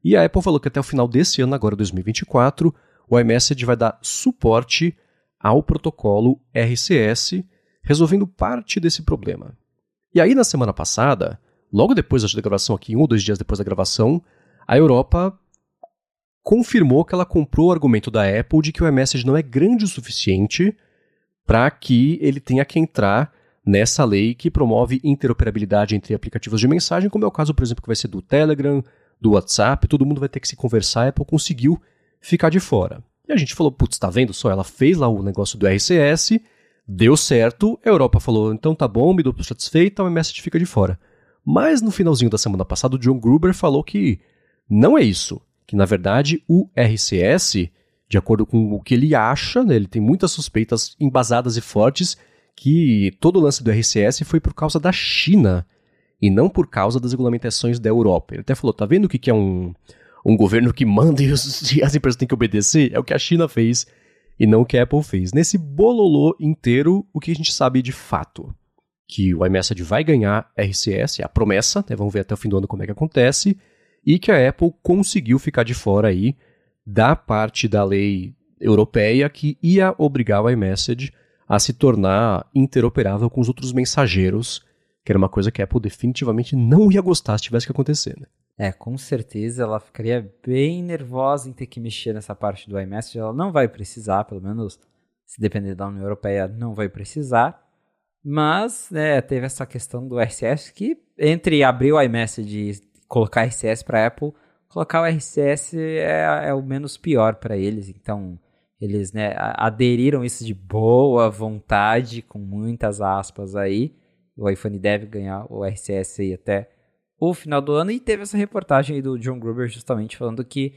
E a Apple falou que até o final desse ano, agora 2024, o iMessage vai dar suporte ao protocolo RCS, resolvendo parte desse problema. E aí, na semana passada, logo depois da gravação aqui, um ou dois dias depois da gravação, a Europa confirmou que ela comprou o argumento da Apple de que o iMessage não é grande o suficiente para que ele tenha que entrar nessa lei que promove interoperabilidade entre aplicativos de mensagem, como é o caso, por exemplo, que vai ser do Telegram, do WhatsApp, todo mundo vai ter que se conversar, a Apple conseguiu ficar de fora. E a gente falou, putz, tá vendo só? Ela fez lá o negócio do RCS, deu certo, a Europa falou, então tá bom, me dou por satisfeita, o message fica de fora. Mas no finalzinho da semana passada, o John Gruber falou que não é isso. Que na verdade o RCS, de acordo com o que ele acha, né, ele tem muitas suspeitas embasadas e fortes, que todo o lance do RCS foi por causa da China e não por causa das regulamentações da Europa. Ele até falou, tá vendo o que, que é um, um governo que manda e, os, e as empresas têm que obedecer, é o que a China fez e não o que a Apple fez. Nesse bololô inteiro, o que a gente sabe de fato? Que o iMessage vai ganhar RCS, é a promessa, né? vamos ver até o fim do ano como é que acontece, e que a Apple conseguiu ficar de fora aí da parte da lei europeia que ia obrigar o iMessage a se tornar interoperável com os outros mensageiros, que era uma coisa que a Apple definitivamente não ia gostar se tivesse que acontecer, né? É, com certeza ela ficaria bem nervosa em ter que mexer nessa parte do iMessage. Ela não vai precisar, pelo menos se depender da União Europeia, não vai precisar. Mas né, teve essa questão do RCS que, entre abrir o iMessage e colocar RCS para Apple, colocar o RCS é, é o menos pior para eles. Então, eles né, aderiram isso de boa vontade, com muitas aspas aí. O iPhone deve ganhar o RCS aí até o final do ano. E teve essa reportagem aí do John Gruber justamente falando que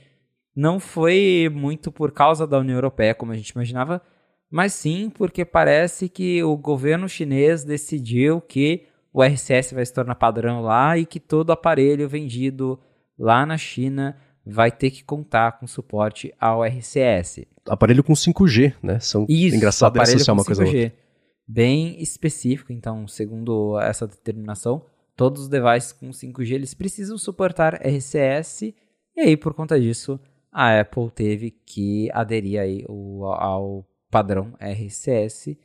não foi muito por causa da União Europeia, como a gente imaginava, mas sim porque parece que o governo chinês decidiu que o RCS vai se tornar padrão lá e que todo aparelho vendido lá na China vai ter que contar com suporte ao RCS. Aparelho com 5G, né? São Isso, engraçado aparelho associar com uma coisa a 5G. outra. Bem específico, então, segundo essa determinação, todos os devices com 5G eles precisam suportar RCS e aí por conta disso a Apple teve que aderir aí o- ao padrão RCS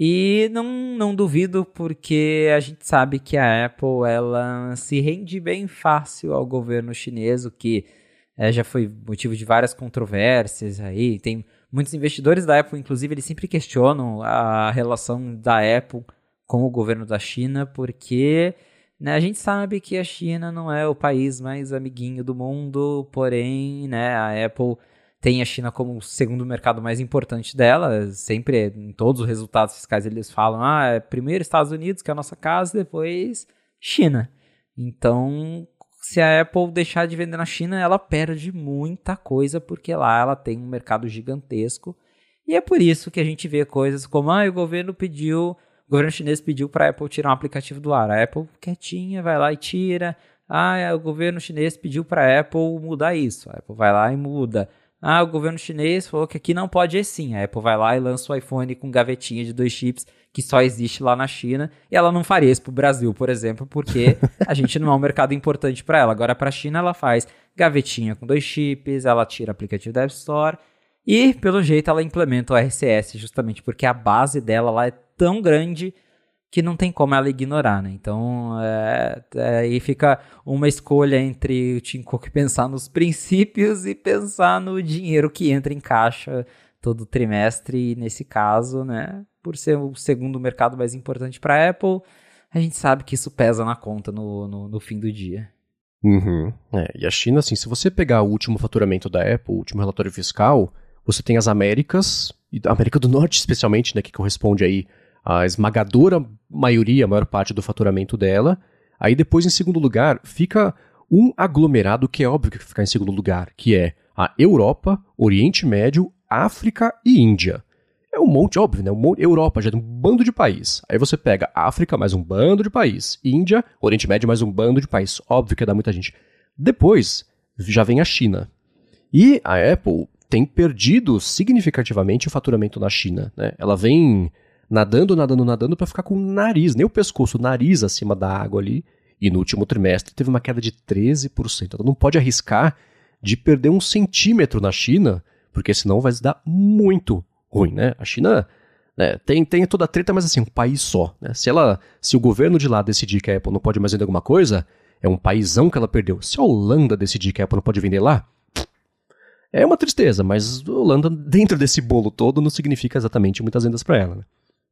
e não, não duvido porque a gente sabe que a Apple ela se rende bem fácil ao governo chinês, o que eh, já foi motivo de várias controvérsias aí. Tem muitos investidores da Apple, inclusive, eles sempre questionam a relação da Apple com o governo da China, porque né, a gente sabe que a China não é o país mais amiguinho do mundo, porém, né, a Apple tem a China como o segundo mercado mais importante dela. Sempre, em todos os resultados fiscais, eles falam: ah, é primeiro Estados Unidos, que é a nossa casa, depois China. Então, se a Apple deixar de vender na China, ela perde muita coisa, porque lá ela tem um mercado gigantesco. E é por isso que a gente vê coisas como: ah, o governo pediu. O governo chinês pediu para a Apple tirar um aplicativo do ar. A Apple, quietinha, vai lá e tira. Ah, o governo chinês pediu para a Apple mudar isso. A Apple vai lá e muda. Ah, o governo chinês falou que aqui não pode ir sim. A Apple vai lá e lança o iPhone com gavetinha de dois chips que só existe lá na China. E ela não faria isso pro Brasil, por exemplo, porque a gente não é um mercado importante para ela. Agora, para a China, ela faz gavetinha com dois chips, ela tira aplicativo da App Store. E, pelo jeito, ela implementa o RCS, justamente porque a base dela lá é tão grande que não tem como ela ignorar, né? Então, é, é, aí fica uma escolha entre o Tim Cook pensar nos princípios e pensar no dinheiro que entra em caixa todo trimestre. E nesse caso, né, por ser o segundo mercado mais importante para a Apple, a gente sabe que isso pesa na conta no, no, no fim do dia. Uhum. É, e a China, assim, se você pegar o último faturamento da Apple, o último relatório fiscal, você tem as Américas, e a América do Norte especialmente, né, que corresponde aí à esmagadora maioria, a maior parte do faturamento dela. Aí depois, em segundo lugar, fica um aglomerado que é óbvio que fica em segundo lugar, que é a Europa, Oriente Médio, África e Índia. É um monte, óbvio, né? Um monte, Europa já tem um bando de país. Aí você pega África, mais um bando de país. Índia, Oriente Médio, mais um bando de país. Óbvio que dá muita gente. Depois, já vem a China. E a Apple tem perdido significativamente o faturamento na China. Né? Ela vem nadando, nadando, nadando para ficar com o nariz, nem o pescoço, o nariz acima da água ali. E no último trimestre teve uma queda de 13%. Ela não pode arriscar de perder um centímetro na China, porque senão vai dar muito ruim, né? A China né, tem, tem toda a treta, mas assim, um país só. Né? Se, ela, se o governo de lá decidir que a Apple não pode mais vender alguma coisa, é um paísão que ela perdeu. Se a Holanda decidir que a Apple não pode vender lá, é uma tristeza, mas a Holanda, dentro desse bolo todo, não significa exatamente muitas vendas para ela. Né?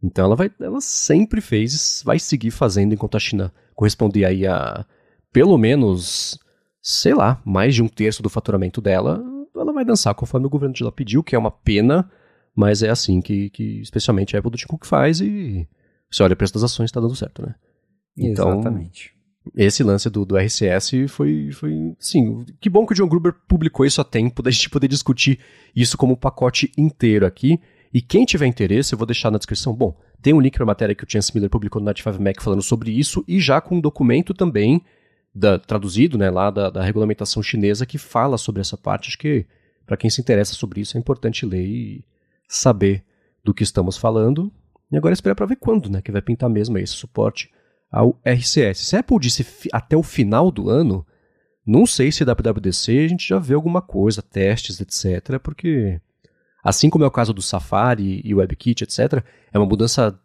Então ela vai, ela sempre fez, vai seguir fazendo enquanto a China corresponder aí a pelo menos, sei lá, mais de um terço do faturamento dela, ela vai dançar conforme o governo de lá pediu, que é uma pena, mas é assim que, que especialmente a Apple do Tim Cook faz e você olha o preço das ações está dando certo, né? Então, Exatamente. esse lance do, do RCS foi, foi. Sim, que bom que o John Gruber publicou isso a tempo da gente poder discutir isso como um pacote inteiro aqui. E quem tiver interesse, eu vou deixar na descrição. Bom, tem um link para a matéria que o Chance Miller publicou no 95 Mac falando sobre isso e já com um documento também da, traduzido né, lá da, da, regulamentação chinesa que fala sobre essa parte. Acho que para quem se interessa sobre isso é importante ler e saber do que estamos falando. E agora esperar para ver quando né, que vai pintar mesmo esse suporte ao RCS. Se a Apple disse até o final do ano, não sei se WWDC a gente já vê alguma coisa, testes, etc. Porque, assim como é o caso do Safari e WebKit, etc., é uma mudança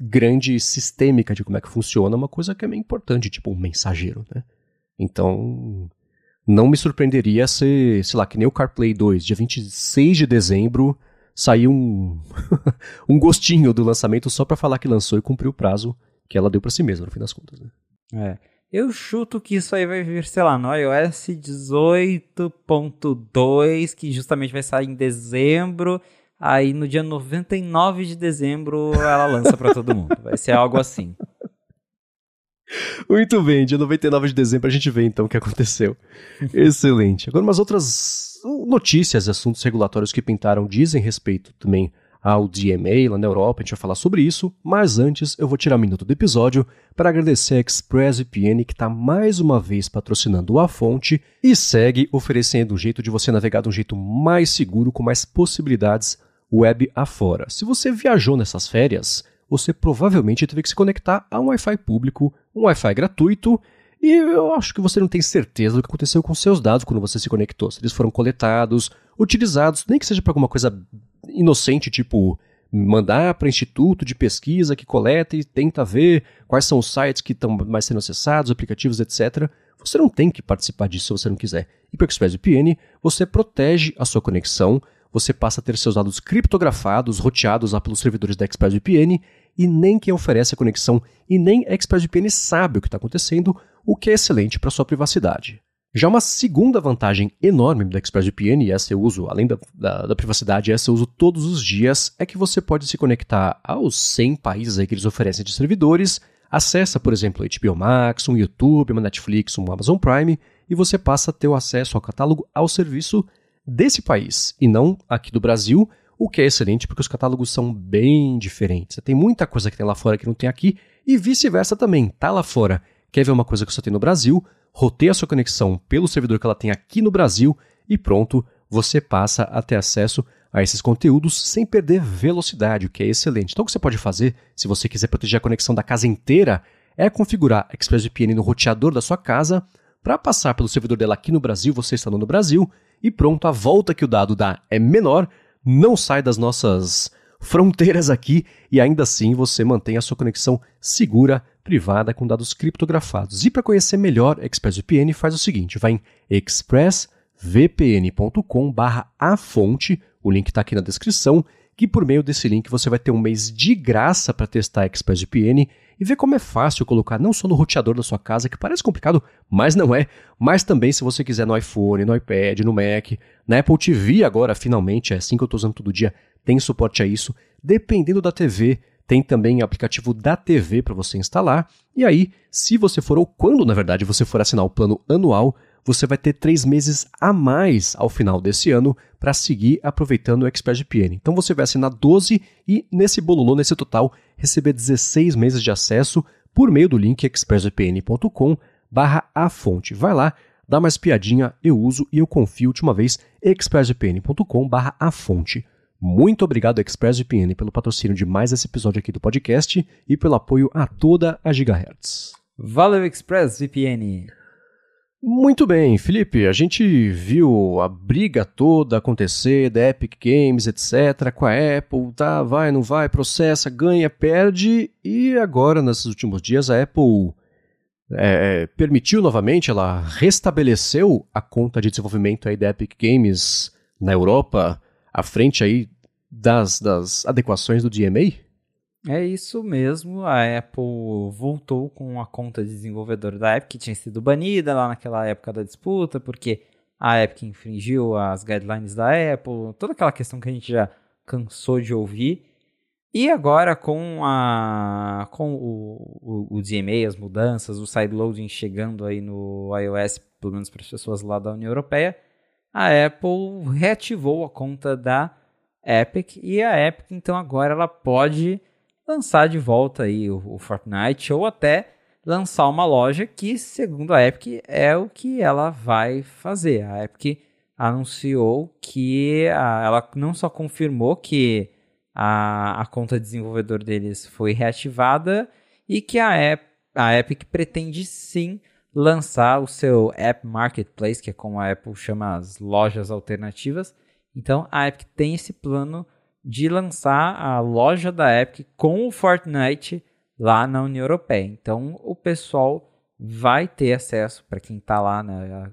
grande sistêmica de como é que funciona, uma coisa que é meio importante, tipo um mensageiro, né? Então, não me surpreenderia se, sei lá, que nem o CarPlay 2, dia 26 de dezembro, saiu um, um gostinho do lançamento só para falar que lançou e cumpriu o prazo que ela deu para si mesma, no fim das contas, né? É. Eu chuto que isso aí vai vir, sei lá, no iOS 18.2, que justamente vai sair em dezembro. Aí no dia 99 de dezembro ela lança para todo mundo. Vai ser algo assim. Muito bem, dia 99 de dezembro a gente vê então o que aconteceu. Excelente. Agora, umas outras notícias, assuntos regulatórios que pintaram dizem respeito também ao DMA lá na Europa, a gente vai falar sobre isso, mas antes eu vou tirar um minuto do episódio para agradecer a ExpressVPN que está mais uma vez patrocinando a fonte e segue oferecendo um jeito de você navegar de um jeito mais seguro, com mais possibilidades web afora. Se você viajou nessas férias, você provavelmente teve que se conectar a um Wi-Fi público, um Wi-Fi gratuito, e eu acho que você não tem certeza do que aconteceu com seus dados quando você se conectou. Se eles foram coletados, utilizados, nem que seja para alguma coisa inocente, tipo mandar para instituto de pesquisa que coleta e tenta ver quais são os sites que estão mais sendo acessados, aplicativos, etc. Você não tem que participar disso se você não quiser. E com o ExpressVPN, você protege a sua conexão, você passa a ter seus dados criptografados, roteados lá pelos servidores da ExpressVPN, e nem quem oferece a conexão e nem a ExpressVPN sabe o que está acontecendo, o que é excelente para sua privacidade. Já uma segunda vantagem enorme da ExpressVPN, e essa eu uso, além da, da, da, privacidade, essa eu uso todos os dias, é que você pode se conectar aos 100 países aí que eles oferecem de servidores, acessa, por exemplo, HBO Max, um YouTube, uma Netflix, um Amazon Prime, e você passa a ter o acesso ao catálogo ao serviço desse país, e não aqui do Brasil, o que é excelente porque os catálogos são bem diferentes. Tem muita coisa que tem lá fora que não tem aqui, e vice-versa também, tá lá fora. Quer ver uma coisa que só tem no Brasil? Roteia a sua conexão pelo servidor que ela tem aqui no Brasil e pronto, você passa a ter acesso a esses conteúdos sem perder velocidade, o que é excelente. Então, o que você pode fazer, se você quiser proteger a conexão da casa inteira, é configurar ExpressVPN no roteador da sua casa para passar pelo servidor dela aqui no Brasil, você estando no Brasil, e pronto, a volta que o dado dá é menor, não sai das nossas fronteiras aqui e ainda assim você mantém a sua conexão segura privada com dados criptografados. E para conhecer melhor ExpressVPN, faz o seguinte: vai em expressvpn.com/afonte, o link está aqui na descrição, que por meio desse link você vai ter um mês de graça para testar ExpressVPN e ver como é fácil colocar não só no roteador da sua casa, que parece complicado, mas não é, mas também se você quiser no iPhone, no iPad, no Mac, na Apple TV agora, finalmente, é assim que eu estou usando todo dia, tem suporte a isso. Dependendo da TV, tem também o aplicativo da TV para você instalar. E aí, se você for, ou quando na verdade você for assinar o plano anual, você vai ter três meses a mais ao final desse ano para seguir aproveitando o ExpressVPN. Então você vai assinar 12 e nesse bololô, nesse total, receber 16 meses de acesso por meio do link expressvpn.com barra a fonte. Vai lá, dá uma espiadinha, eu uso e eu confio de uma vez expressvpn.com barra a fonte. Muito obrigado, ExpressVPN, pelo patrocínio de mais esse episódio aqui do podcast e pelo apoio a toda a Gigahertz. Valeu, ExpressVPN! Muito bem, Felipe, a gente viu a briga toda acontecer da Epic Games, etc, com a Apple, tá, vai, não vai, processa, ganha, perde, e agora, nesses últimos dias, a Apple é, permitiu novamente, ela restabeleceu a conta de desenvolvimento aí da Epic Games na Europa, à frente aí das, das adequações do DMA? É isso mesmo, a Apple voltou com a conta de desenvolvedor da Epic, que tinha sido banida lá naquela época da disputa, porque a Epic infringiu as guidelines da Apple, toda aquela questão que a gente já cansou de ouvir. E agora com a com o, o, o DMA, as mudanças, o sideloading chegando aí no iOS, pelo menos para as pessoas lá da União Europeia, a Apple reativou a conta da Epic e a Epic então agora ela pode lançar de volta aí o, o Fortnite ou até lançar uma loja que, segundo a Epic, é o que ela vai fazer. A Epic anunciou que a, ela não só confirmou que a, a conta de desenvolvedor deles foi reativada e que a, Ep, a Epic pretende sim lançar o seu App Marketplace, que é como a Apple chama as lojas alternativas. Então a Epic tem esse plano de lançar a loja da Epic com o Fortnite lá na União Europeia. Então o pessoal vai ter acesso, para quem está lá né,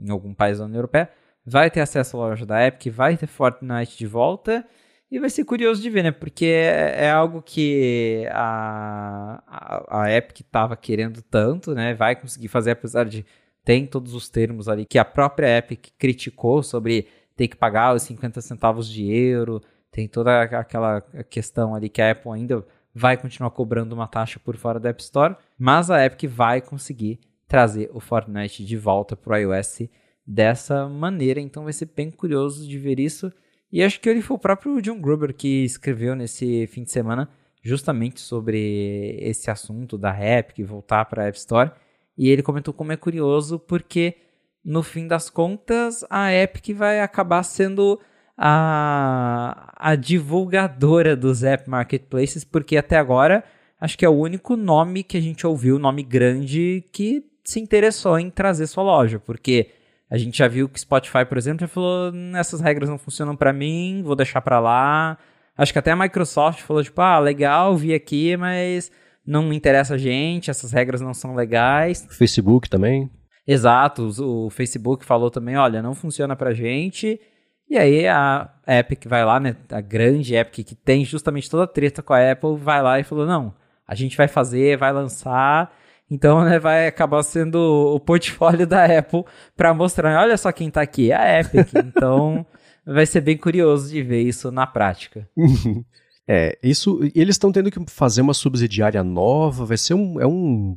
em algum país da União Europeia, vai ter acesso à loja da Epic, vai ter Fortnite de volta. E vai ser curioso de ver, né? Porque é, é algo que a, a, a Epic estava querendo tanto, né? Vai conseguir fazer, apesar de tem todos os termos ali que a própria Epic criticou sobre ter que pagar os 50 centavos de euro, tem toda aquela questão ali que a Apple ainda vai continuar cobrando uma taxa por fora da App Store, mas a Epic vai conseguir trazer o Fortnite de volta para o iOS dessa maneira, então vai ser bem curioso de ver isso. E acho que ele foi o próprio John Gruber que escreveu nesse fim de semana justamente sobre esse assunto da Epic voltar para a App Store. E ele comentou como é curioso porque no fim das contas a Epic vai acabar sendo a, a divulgadora dos app marketplaces, porque até agora acho que é o único nome que a gente ouviu, nome grande, que se interessou em trazer sua loja, porque a gente já viu que Spotify, por exemplo, já falou: essas regras não funcionam para mim, vou deixar para lá. Acho que até a Microsoft falou: tipo, ah, legal, vi aqui, mas não interessa a gente, essas regras não são legais. Facebook também. Exato, o Facebook falou também: olha, não funciona pra gente. E aí a Epic vai lá, né? A grande Epic que tem justamente toda a treta com a Apple, vai lá e falou: não, a gente vai fazer, vai lançar. Então, né, vai acabar sendo o portfólio da Apple para mostrar, olha só quem está aqui, é a Epic. Então, vai ser bem curioso de ver isso na prática. é, isso, eles estão tendo que fazer uma subsidiária nova, vai ser um, é um,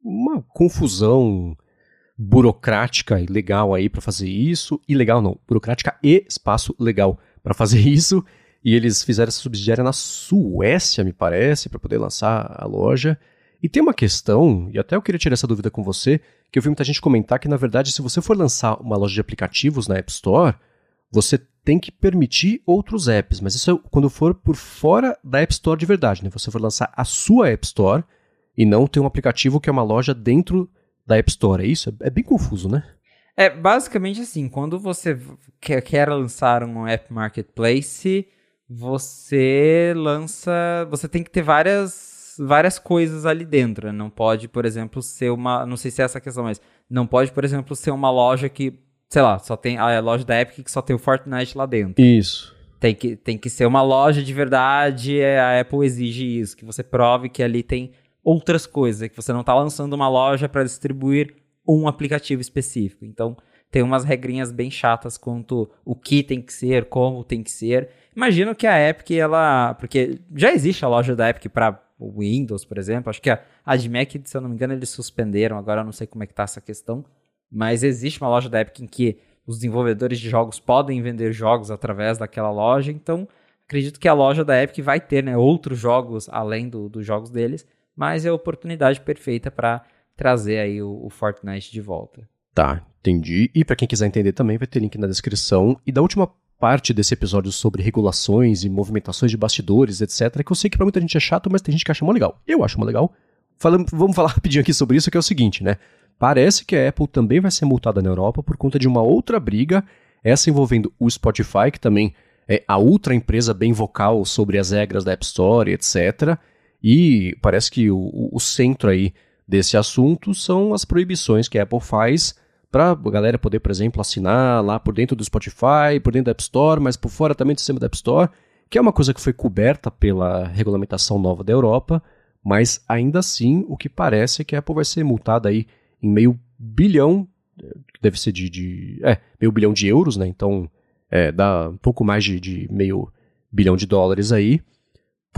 uma confusão burocrática e legal aí para fazer isso. Ilegal não, burocrática e espaço legal para fazer isso. E eles fizeram essa subsidiária na Suécia, me parece, para poder lançar a loja. E tem uma questão, e até eu queria tirar essa dúvida com você, que eu vi muita gente comentar que, na verdade, se você for lançar uma loja de aplicativos na App Store, você tem que permitir outros apps, mas isso é quando for por fora da App Store de verdade, né? Você for lançar a sua App Store e não ter um aplicativo que é uma loja dentro da App Store. É isso? É, bem confuso, né? É basicamente assim: quando você quer, quer lançar um app marketplace, você lança. Você tem que ter várias, várias coisas ali dentro. Né? Não pode, por exemplo, ser uma. Não sei se é essa a questão, mas não pode, por exemplo, ser uma loja que. Sei lá, só tem. A loja da Epic que só tem o Fortnite lá dentro. Isso. Tem que, tem que ser uma loja de verdade. É, a Apple exige isso, que você prove que ali tem outras coisas, que você não está lançando uma loja para distribuir um aplicativo específico. Então, tem umas regrinhas bem chatas quanto o que tem que ser, como tem que ser. Imagino que a Epic, ela. Porque já existe a loja da Epic para Windows, por exemplo. Acho que a, a de Mac, se eu não me engano, eles suspenderam. Agora eu não sei como é que tá essa questão. Mas existe uma loja da Epic em que os desenvolvedores de jogos podem vender jogos através daquela loja. Então, acredito que a loja da Epic vai ter né, outros jogos além do, dos jogos deles mas é a oportunidade perfeita para trazer aí o, o, Fortnite de volta. Tá, entendi. E para quem quiser entender também, vai ter link na descrição. E da última parte desse episódio sobre regulações e movimentações de bastidores, etc., que eu sei que para muita gente é chato, mas tem gente que acha mó legal. Eu acho mó legal. Falando, vamos falar rapidinho aqui sobre isso, que é o seguinte, né? Parece que a Apple também vai ser multada na Europa por conta de uma outra briga, essa envolvendo o Spotify, que também é a outra empresa bem vocal sobre as regras da App Store, etc. E parece que o, o centro aí desse assunto são as proibições que a Apple faz para a galera poder, por exemplo, assinar lá por dentro do Spotify, por dentro da App Store, mas por fora também do sistema da App Store, que é uma coisa que foi coberta pela regulamentação nova da Europa, mas ainda assim o que parece é que a Apple vai ser multada aí em meio bilhão, deve ser de, de é, meio bilhão de euros, né? Então é, dá um pouco mais de, de meio bilhão de dólares aí,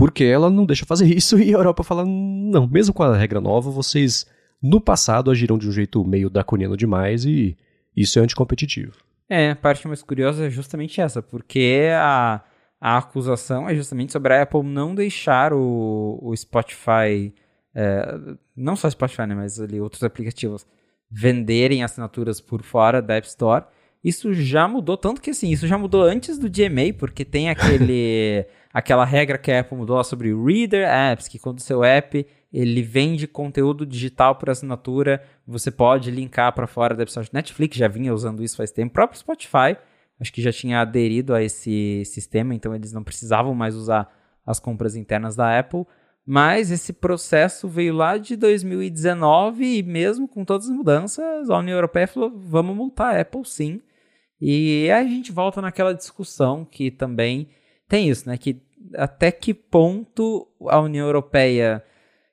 porque ela não deixa fazer isso e a Europa fala: não, mesmo com a regra nova, vocês no passado agiram de um jeito meio draconiano demais e isso é anticompetitivo. É, a parte mais curiosa é justamente essa, porque a, a acusação é justamente sobre a Apple não deixar o, o Spotify é, não só Spotify, né, mas ali outros aplicativos, venderem assinaturas por fora da App Store. Isso já mudou, tanto que assim, isso já mudou antes do DMA, porque tem aquele aquela regra que a Apple mudou sobre Reader Apps, que quando o seu app ele vende conteúdo digital por assinatura, você pode linkar para fora da App Store. Netflix já vinha usando isso faz tempo, o próprio Spotify acho que já tinha aderido a esse sistema, então eles não precisavam mais usar as compras internas da Apple. Mas esse processo veio lá de 2019 e mesmo com todas as mudanças, a União Europeia falou: vamos multar a Apple sim. E aí a gente volta naquela discussão que também tem isso, né? Que até que ponto a União Europeia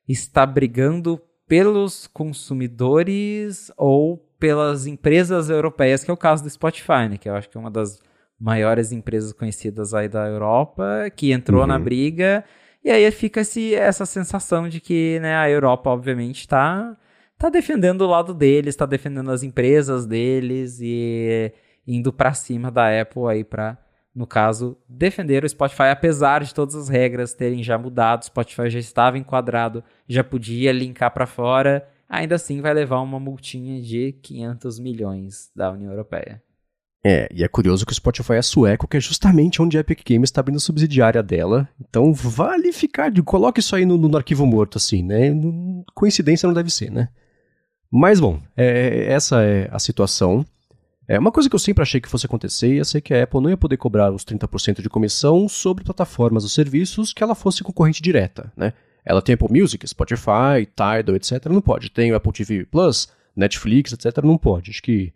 está brigando pelos consumidores ou pelas empresas europeias, que é o caso do Spotify, né? Que eu acho que é uma das maiores empresas conhecidas aí da Europa, que entrou uhum. na briga e aí fica esse, essa sensação de que né, a Europa, obviamente, está tá defendendo o lado deles, está defendendo as empresas deles e indo para cima da Apple aí para, no caso, defender o Spotify, apesar de todas as regras terem já mudado, o Spotify já estava enquadrado, já podia linkar para fora, ainda assim vai levar uma multinha de 500 milhões da União Europeia. É, e é curioso que o Spotify é sueco, que é justamente onde a Epic Games está abrindo subsidiária dela. Então vale ficar, coloque isso aí no, no arquivo morto, assim, né? Coincidência não deve ser, né? Mas bom, é, essa é a situação. É uma coisa que eu sempre achei que fosse acontecer, ia ser que a Apple não ia poder cobrar os 30% de comissão sobre plataformas ou serviços que ela fosse concorrente direta, né? Ela tem Apple Music, Spotify, Tidal, etc. Não pode. Tem o Apple TV Plus, Netflix, etc. Não pode. Acho que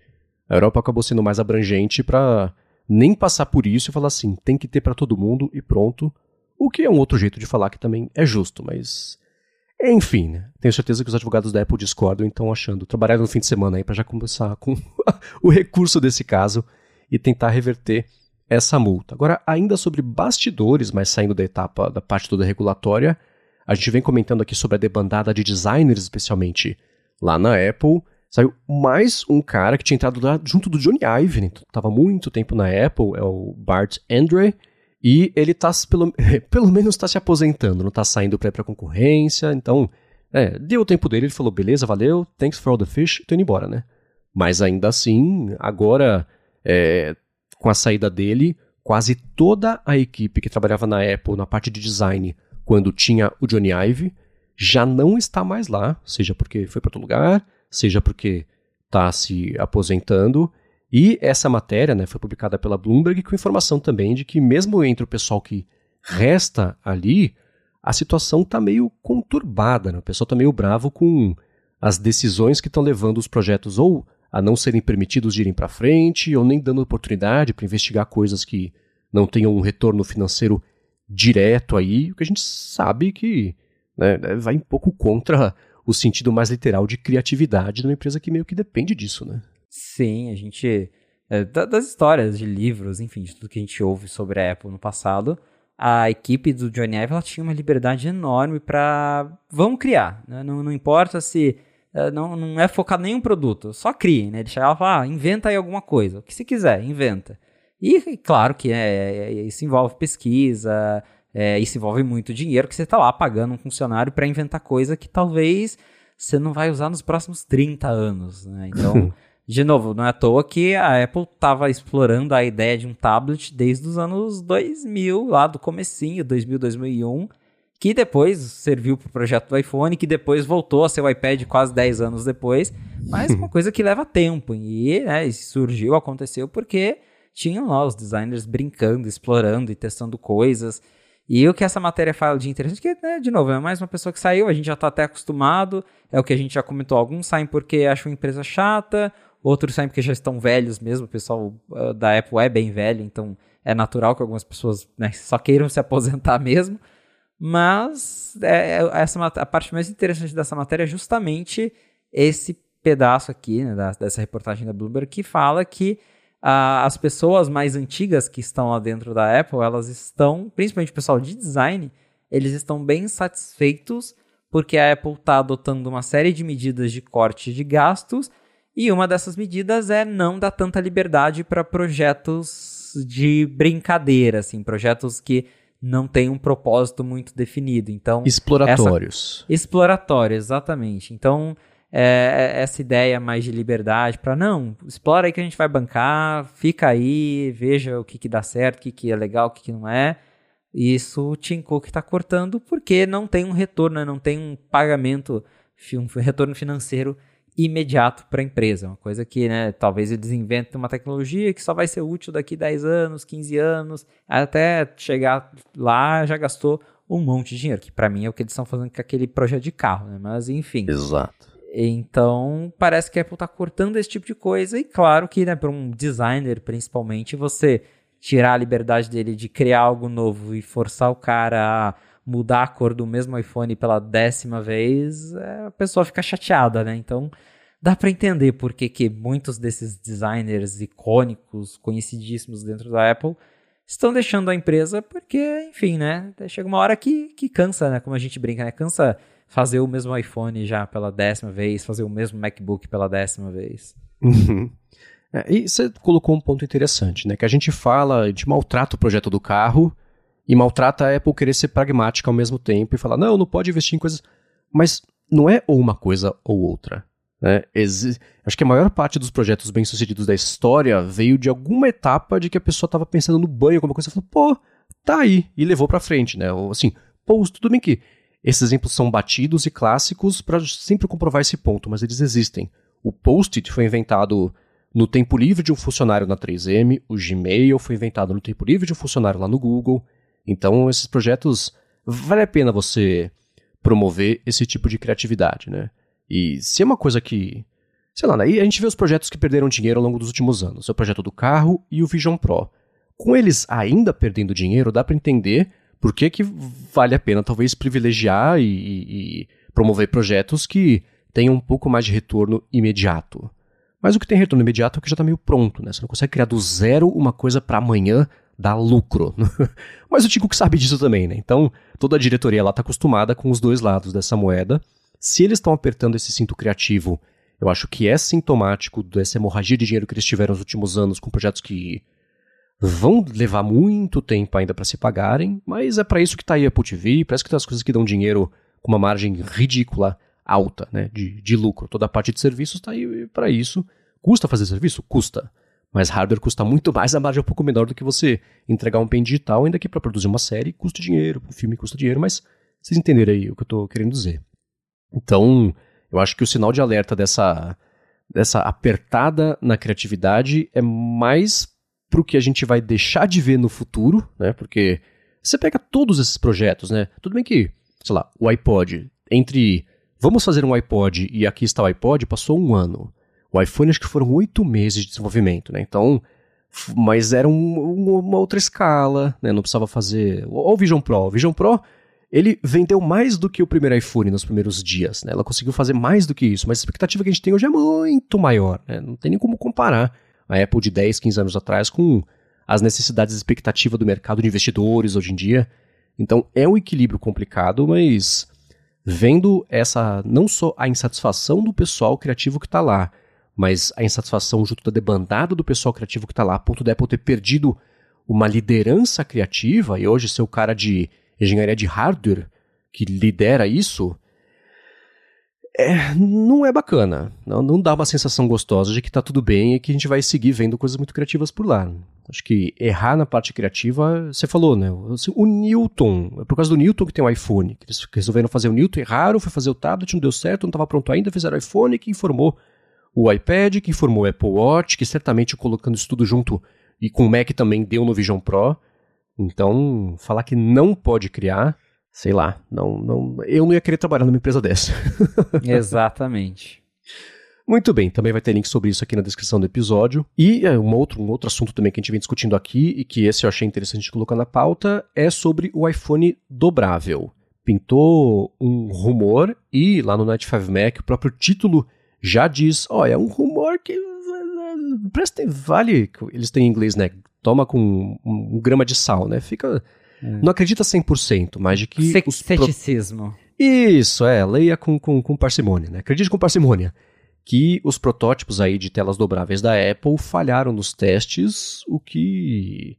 a Europa acabou sendo mais abrangente para nem passar por isso e falar assim, tem que ter para todo mundo e pronto. O que é um outro jeito de falar que também é justo, mas enfim, né? tenho certeza que os advogados da Apple discordam e estão achando, trabalhar no fim de semana aí para já começar com o recurso desse caso e tentar reverter essa multa. Agora, ainda sobre bastidores, mas saindo da etapa da parte toda regulatória, a gente vem comentando aqui sobre a debandada de designers, especialmente lá na Apple, Saiu mais um cara que tinha entrado lá junto do Johnny Ive, né? Tava muito tempo na Apple, é o Bart Andre. E ele tá, pelo, pelo menos tá se aposentando, não tá saindo ir pra concorrência, então, é, deu o tempo dele, ele falou, beleza, valeu, thanks for all the fish, tô indo embora, né? Mas ainda assim, agora, é, com a saída dele, quase toda a equipe que trabalhava na Apple, na parte de design, quando tinha o Johnny Ive, já não está mais lá, seja porque foi para outro lugar, seja porque está se aposentando. E essa matéria né, foi publicada pela Bloomberg com informação também de que, mesmo entre o pessoal que resta ali, a situação está meio conturbada. Né? O pessoal está meio bravo com as decisões que estão levando os projetos ou a não serem permitidos de irem para frente, ou nem dando oportunidade para investigar coisas que não tenham um retorno financeiro direto aí, o que a gente sabe que né, vai um pouco contra o sentido mais literal de criatividade numa empresa que meio que depende disso, né? Sim, a gente. É, das histórias de livros, enfim, de tudo que a gente ouve sobre a Apple no passado, a equipe do Johnny Ive ela tinha uma liberdade enorme para vamos criar, né? não, não importa se é, não, não é focar em nenhum produto, só crie, né? Ele chegava e falava, ah, inventa aí alguma coisa, o que você quiser, inventa. E claro que é, é isso envolve pesquisa, é, isso envolve muito dinheiro que você está lá pagando um funcionário para inventar coisa que talvez você não vai usar nos próximos 30 anos. Né? Então, de novo, não é à toa que a Apple estava explorando a ideia de um tablet desde os anos 2000, lá do comecinho, 2000, 2001, que depois serviu para o projeto do iPhone, que depois voltou a ser o iPad quase 10 anos depois, mas uma coisa que leva tempo. E né, surgiu, aconteceu porque tinham lá os designers brincando, explorando e testando coisas. E o que essa matéria fala de interessante, que, né, de novo, é mais uma pessoa que saiu, a gente já está até acostumado, é o que a gente já comentou, alguns saem porque acham a empresa chata, outros saem porque já estão velhos mesmo, o pessoal uh, da Apple é bem velho, então é natural que algumas pessoas né, só queiram se aposentar mesmo, mas é, é essa, a parte mais interessante dessa matéria é justamente esse pedaço aqui, né, da, dessa reportagem da Bloomberg, que fala que as pessoas mais antigas que estão lá dentro da Apple, elas estão, principalmente o pessoal de design, eles estão bem satisfeitos porque a Apple está adotando uma série de medidas de corte de gastos e uma dessas medidas é não dar tanta liberdade para projetos de brincadeira, assim, projetos que não tem um propósito muito definido. Então, exploratórios. Essa... Exploratório, exatamente. Então, é, é, essa ideia mais de liberdade para não, explora aí que a gente vai bancar, fica aí, veja o que, que dá certo, o que, que é legal, o que, que não é. Isso o Tim Cook está cortando porque não tem um retorno, né? não tem um pagamento, um retorno financeiro imediato para a empresa. Uma coisa que, né, talvez eles inventem uma tecnologia que só vai ser útil daqui 10 anos, 15 anos, até chegar lá já gastou um monte de dinheiro, que para mim é o que eles estão fazendo com aquele projeto de carro, né? Mas enfim. Exato. Então, parece que a Apple está cortando esse tipo de coisa e claro que, né, para um designer principalmente, você tirar a liberdade dele de criar algo novo e forçar o cara a mudar a cor do mesmo iPhone pela décima vez, é, a pessoa fica chateada, né? Então dá para entender por que, muitos desses designers icônicos, conhecidíssimos dentro da Apple, estão deixando a empresa porque, enfim, né? Chega uma hora que, que cansa, né? Como a gente brinca, né? Cansa fazer o mesmo iPhone já pela décima vez, fazer o mesmo MacBook pela décima vez. Uhum. É, e você colocou um ponto interessante, né? Que a gente fala, gente maltrata o projeto do carro e maltrata a Apple querer ser pragmática ao mesmo tempo e falar, não, não pode investir em coisas. Mas não é ou uma coisa ou outra. Né? Acho que a maior parte dos projetos bem-sucedidos da história veio de alguma etapa de que a pessoa estava pensando no banho, alguma coisa, e falou, pô, tá aí, e levou para frente, né? Ou assim, pô, tudo bem que esses exemplos são batidos e clássicos para sempre comprovar esse ponto, mas eles existem. O Post-it foi inventado no tempo livre de um funcionário na 3M, o Gmail foi inventado no tempo livre de um funcionário lá no Google, então, esses projetos, vale a pena você promover esse tipo de criatividade, né? E se é uma coisa que. Sei lá, aí a gente vê os projetos que perderam dinheiro ao longo dos últimos anos: o projeto do carro e o Vision Pro. Com eles ainda perdendo dinheiro, dá para entender por que, que vale a pena talvez privilegiar e, e, e promover projetos que tenham um pouco mais de retorno imediato. Mas o que tem retorno imediato é o que já está meio pronto, né? Você não consegue criar do zero uma coisa para amanhã dá lucro. Mas o Tico que sabe disso também, né? Então, toda a diretoria lá está acostumada com os dois lados dessa moeda. Se eles estão apertando esse cinto criativo, eu acho que é sintomático dessa hemorragia de dinheiro que eles tiveram nos últimos anos com projetos que vão levar muito tempo ainda para se pagarem, mas é para isso que está aí a Apple TV, parece que tem as coisas que dão dinheiro com uma margem ridícula alta, né, de, de lucro. Toda a parte de serviços está aí para isso. Custa fazer serviço? Custa. Mas hardware custa muito mais, a margem é um pouco menor do que você entregar um pen digital, ainda que para produzir uma série custa dinheiro, um filme custa dinheiro, mas vocês entenderam aí o que eu estou querendo dizer. Então, eu acho que o sinal de alerta dessa, dessa apertada na criatividade é mais pro que a gente vai deixar de ver no futuro, né? Porque você pega todos esses projetos, né? Tudo bem que, sei lá, o iPod, entre vamos fazer um iPod e aqui está o iPod, passou um ano. O iPhone acho que foram oito meses de desenvolvimento, né? Então, mas era um, uma outra escala, né? Não precisava fazer. Olha o Vision Pro. O Vision Pro, ele vendeu mais do que o primeiro iPhone nos primeiros dias, né? Ela conseguiu fazer mais do que isso, mas a expectativa que a gente tem hoje é muito maior, né? Não tem nem como comparar a Apple de 10, 15 anos atrás com as necessidades e expectativa do mercado de investidores hoje em dia. Então, é um equilíbrio complicado, mas vendo essa não só a insatisfação do pessoal criativo que está lá, mas a insatisfação junto da debandada do pessoal criativo que está lá, a ponto da Apple ter perdido uma liderança criativa e hoje ser o cara de engenharia de hardware que lidera isso, é, não é bacana. Não, não dá uma sensação gostosa de que está tudo bem e que a gente vai seguir vendo coisas muito criativas por lá. Acho que errar na parte criativa, você falou, né? O Newton, é por causa do Newton que tem o iPhone. Eles resolveram fazer o Newton, erraram, foi fazer o tablet, não deu certo, não estava pronto ainda, fizeram o iPhone que informou o iPad, que informou o Apple Watch, que certamente colocando isso tudo junto e com o Mac também deu no Vision Pro. Então, falar que não pode criar, sei lá, não, não, eu não ia querer trabalhar numa empresa dessa. Exatamente. Muito bem, também vai ter link sobre isso aqui na descrição do episódio. E é, um, outro, um outro assunto também que a gente vem discutindo aqui, e que esse eu achei interessante colocar na pauta, é sobre o iPhone dobrável. Pintou um rumor, e lá no Night 5 Mac, o próprio título já diz, ó, é um rumor que presta vale, eles têm em inglês, né? Toma com um, um grama de sal, né? Fica é. não acredita 100%, mas de que Se, ceticismo. Pro... Isso, é, leia com, com, com parcimônia, né? Acredite com parcimônia que os protótipos aí de telas dobráveis da Apple falharam nos testes, o que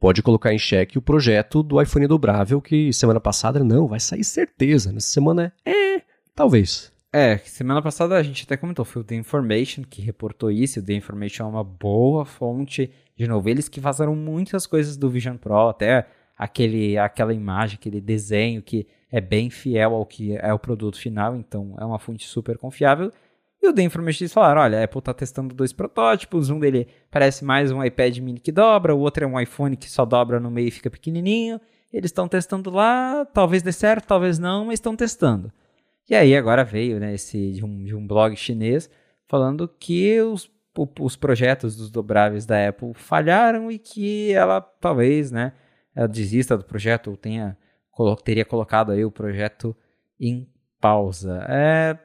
pode colocar em xeque o projeto do iPhone dobrável que semana passada não, vai sair certeza. Nessa semana é, é talvez. É, semana passada a gente até comentou, foi o The Information que reportou isso. O The Information é uma boa fonte. De novo, eles que vazaram muitas coisas do Vision Pro, até aquele, aquela imagem, aquele desenho que é bem fiel ao que é o produto final, então é uma fonte super confiável. E o The Information falaram, olha, a Apple está testando dois protótipos, um dele parece mais um iPad mini que dobra, o outro é um iPhone que só dobra no meio e fica pequenininho. Eles estão testando lá, talvez dê certo, talvez não, mas estão testando. E aí agora veio né, esse, de, um, de um blog chinês falando que os, os projetos dos dobráveis da Apple falharam e que ela talvez né, ela desista do projeto ou tenha, teria colocado aí o projeto em pausa. É,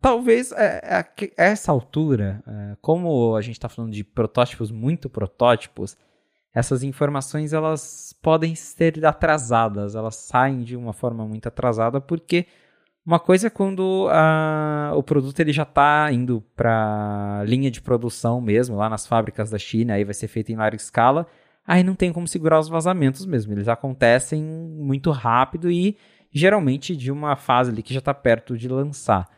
talvez é, é, essa altura, é, como a gente está falando de protótipos muito protótipos, essas informações elas podem ser atrasadas, elas saem de uma forma muito atrasada porque uma coisa é quando a, o produto ele já está indo para linha de produção mesmo, lá nas fábricas da China, aí vai ser feito em larga escala, aí não tem como segurar os vazamentos mesmo. Eles acontecem muito rápido e geralmente de uma fase ali que já está perto de lançar.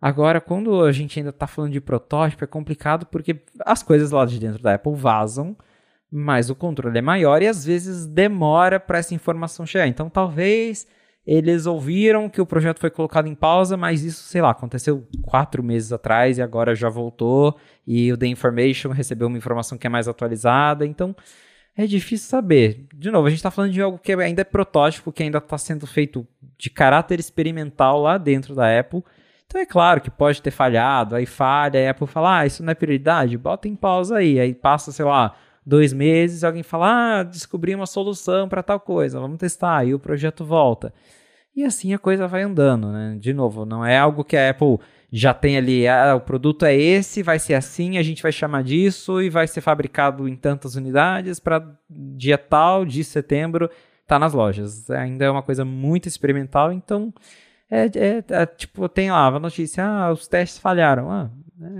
Agora, quando a gente ainda está falando de protótipo, é complicado porque as coisas lá de dentro da Apple vazam, mas o controle é maior e às vezes demora para essa informação chegar. Então, talvez eles ouviram que o projeto foi colocado em pausa, mas isso, sei lá, aconteceu quatro meses atrás e agora já voltou. E o The Information recebeu uma informação que é mais atualizada, então é difícil saber. De novo, a gente está falando de algo que ainda é protótipo, que ainda está sendo feito de caráter experimental lá dentro da Apple. Então é claro que pode ter falhado, aí falha, aí a Apple fala, ah, isso não é prioridade, bota em pausa aí. Aí passa, sei lá, dois meses, alguém fala, ah, descobri uma solução para tal coisa, vamos testar, aí o projeto volta. E assim a coisa vai andando, né? De novo, não é algo que a Apple já tem ali, ah, o produto é esse, vai ser assim, a gente vai chamar disso e vai ser fabricado em tantas unidades para dia tal de setembro tá nas lojas. Ainda é uma coisa muito experimental, então é, é, é tipo, tem lá a notícia, ah, os testes falharam. Ah,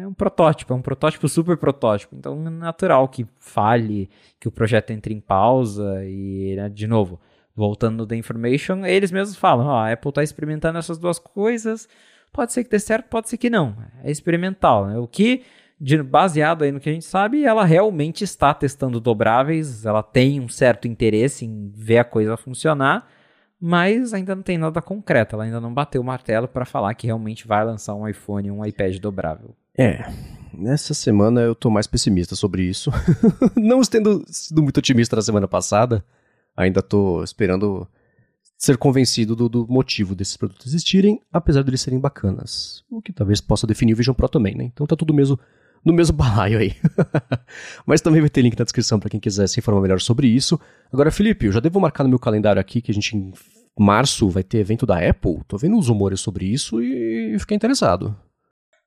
é um protótipo, é um protótipo super protótipo. Então é natural que falhe, que o projeto entre em pausa e, né, de novo, voltando no The Information, eles mesmos falam, a Apple está experimentando essas duas coisas, pode ser que dê certo, pode ser que não. É experimental, né? O que, de, baseado aí no que a gente sabe, ela realmente está testando dobráveis, ela tem um certo interesse em ver a coisa funcionar, mas ainda não tem nada concreto, ela ainda não bateu o martelo para falar que realmente vai lançar um iPhone um iPad dobrável. É, nessa semana eu tô mais pessimista sobre isso. não tendo sido muito otimista na semana passada, ainda tô esperando ser convencido do, do, motivo desses produtos existirem, apesar de eles serem bacanas. O que talvez possa definir o Vision Pro também, né? Então tá tudo mesmo no mesmo balaio aí. Mas também vai ter link na descrição para quem quiser se informar melhor sobre isso. Agora, Felipe, eu já devo marcar no meu calendário aqui que a gente em março vai ter evento da Apple. Tô vendo uns rumores sobre isso e fiquei interessado.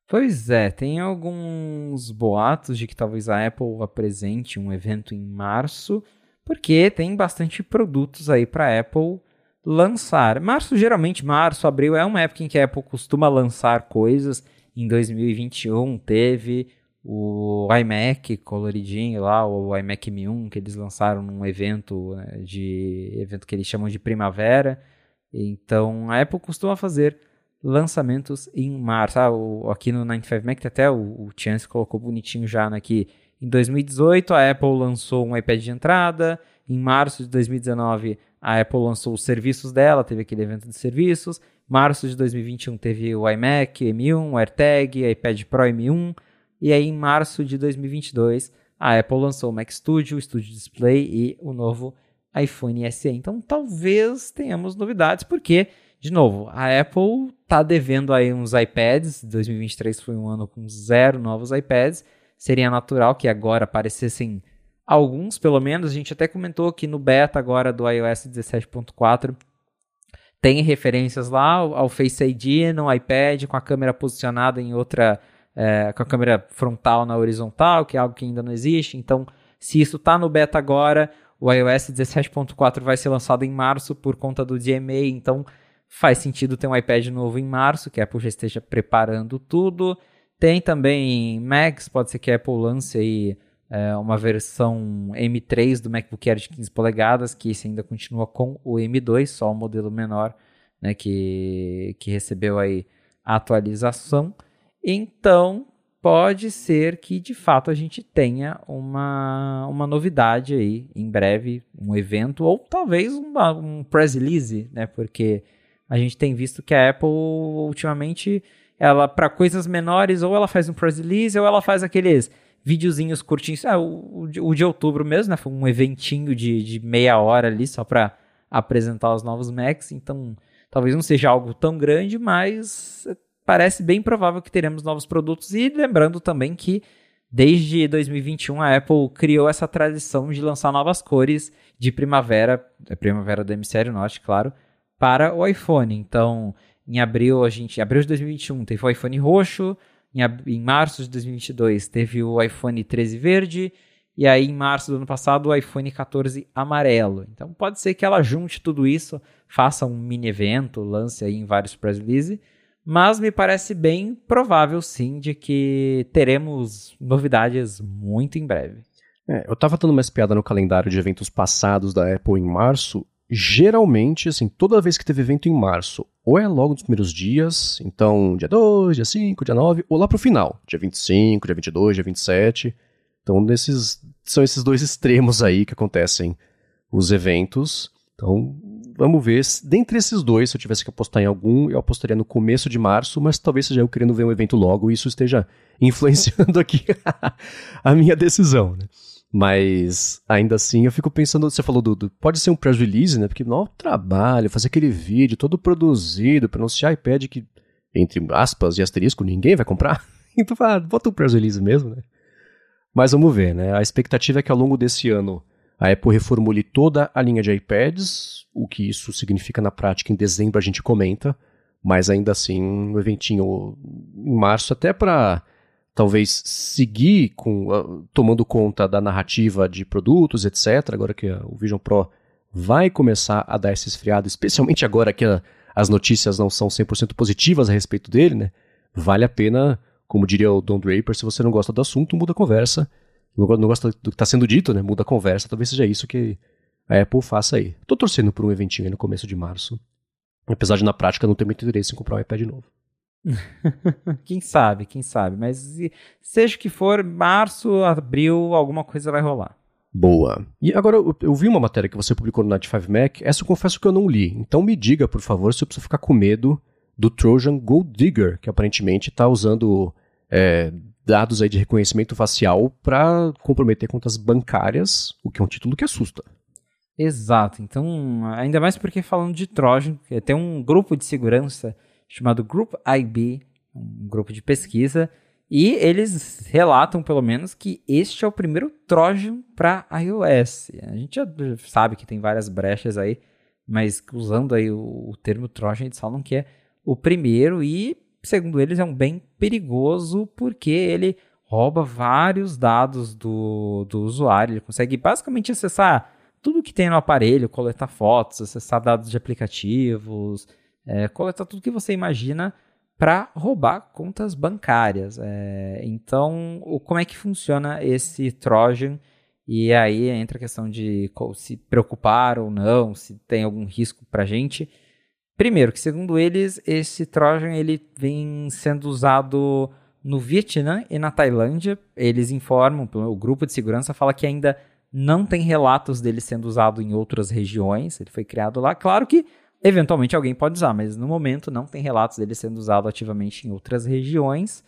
Pois é, tem alguns boatos de que talvez a Apple apresente um evento em março, porque tem bastante produtos aí para Apple lançar. Março, geralmente, março, abril é uma época em que a Apple costuma lançar coisas. Em 2021 teve o iMac coloridinho lá, o iMac M1 que eles lançaram num evento né, de evento que eles chamam de primavera. Então a Apple costuma fazer lançamentos em março. Ah, o, aqui no 95 Mac até o, o Chance colocou bonitinho já né, que em 2018 a Apple lançou um iPad de entrada, em março de 2019 a Apple lançou os serviços dela, teve aquele evento de serviços. Março de 2021 teve o iMac M1, o AirTag, iPad Pro M1. E aí em março de 2022 a Apple lançou o Mac Studio, o Studio Display e o novo iPhone SE. Então talvez tenhamos novidades, porque de novo, a Apple está devendo aí uns iPads. 2023 foi um ano com zero novos iPads. Seria natural que agora aparecessem alguns, pelo menos. A gente até comentou que no beta agora do iOS 17.4 tem referências lá ao Face ID no iPad com a câmera posicionada em outra, é, com a câmera frontal na horizontal, que é algo que ainda não existe. Então, se isso está no beta agora, o iOS 17.4 vai ser lançado em março por conta do DMA. Então, Faz sentido ter um iPad novo em março, que a Apple já esteja preparando tudo. Tem também Macs, pode ser que a Apple lance aí é, uma versão M3 do MacBook Air de 15 polegadas, que esse ainda continua com o M2, só o modelo menor, né, que, que recebeu aí a atualização. Então, pode ser que de fato a gente tenha uma, uma novidade aí em breve, um evento, ou talvez uma, um press release, né, porque a gente tem visto que a Apple ultimamente, ela para coisas menores, ou ela faz um press release, ou ela faz aqueles videozinhos curtinhos. Ah, o, o, de outubro mesmo, né? Foi um eventinho de, de meia hora ali só para apresentar os novos Macs. Então, talvez não seja algo tão grande, mas parece bem provável que teremos novos produtos. E lembrando também que desde 2021 a Apple criou essa tradição de lançar novas cores de primavera, é primavera do hemisfério norte, claro, para o iPhone. Então, em abril, a gente, abril de 2021 teve o iPhone roxo, em, em março de 2022 teve o iPhone 13 verde. E aí, em março do ano passado, o iPhone 14 amarelo. Então, pode ser que ela junte tudo isso, faça um mini evento, lance aí em vários press release. Mas me parece bem provável, sim, de que teremos novidades muito em breve. É, eu tava dando uma espiada no calendário de eventos passados da Apple em março geralmente, assim, toda vez que teve evento em março, ou é logo nos primeiros dias, então dia 2, dia 5, dia 9, ou lá pro final, dia 25, dia 22, dia 27. Então, nesses, são esses dois extremos aí que acontecem os eventos. Então, vamos ver. Dentre esses dois, se eu tivesse que apostar em algum, eu apostaria no começo de março, mas talvez seja eu querendo ver um evento logo e isso esteja influenciando aqui a minha decisão, né? Mas ainda assim eu fico pensando, você falou do, do pode ser um press release, né? Porque não trabalho, fazer aquele vídeo todo produzido para anunciar iPad que entre aspas e asterisco ninguém vai comprar. Então, ah, bota um press release mesmo, né? Mas vamos ver, né? A expectativa é que ao longo desse ano a Apple reformule toda a linha de iPads, o que isso significa na prática em dezembro a gente comenta, mas ainda assim um eventinho em março até para talvez seguir com, uh, tomando conta da narrativa de produtos, etc. Agora que uh, o Vision Pro vai começar a dar esse esfriado, especialmente agora que as notícias não são 100% positivas a respeito dele, né? Vale a pena, como diria o Don Draper, se você não gosta do assunto, muda a conversa. Não, não gosta do que está sendo dito, né? Muda a conversa. Talvez seja isso que a Apple faça aí. Tô torcendo por um eventinho aí no começo de março. Apesar de na prática não ter muito interesse em comprar um iPad novo. quem sabe, quem sabe. Mas seja que for, março, abril, alguma coisa vai rolar. Boa. E agora eu, eu vi uma matéria que você publicou no Night 5 Mac. Essa eu confesso que eu não li. Então me diga, por favor, se eu preciso ficar com medo do Trojan Gold Digger, que aparentemente está usando é, dados aí de reconhecimento facial para comprometer contas bancárias, o que é um título que assusta. Exato. Então, ainda mais porque falando de Trojan, tem um grupo de segurança chamado Group IB, um grupo de pesquisa, e eles relatam, pelo menos, que este é o primeiro Trojan para iOS. A gente já sabe que tem várias brechas aí, mas usando aí o, o termo Trojan, eles falam que é o primeiro e, segundo eles, é um bem perigoso porque ele rouba vários dados do, do usuário. Ele consegue basicamente acessar tudo que tem no aparelho, coletar fotos, acessar dados de aplicativos, é, coletar tudo que você imagina para roubar contas bancárias. É, então, o, como é que funciona esse Trojan? E aí entra a questão de se preocupar ou não, se tem algum risco para a gente. Primeiro, que segundo eles, esse Trojan ele vem sendo usado no Vietnã e na Tailândia. Eles informam, o grupo de segurança fala que ainda não tem relatos dele sendo usado em outras regiões. Ele foi criado lá. Claro que Eventualmente alguém pode usar, mas no momento não tem relatos dele sendo usado ativamente em outras regiões.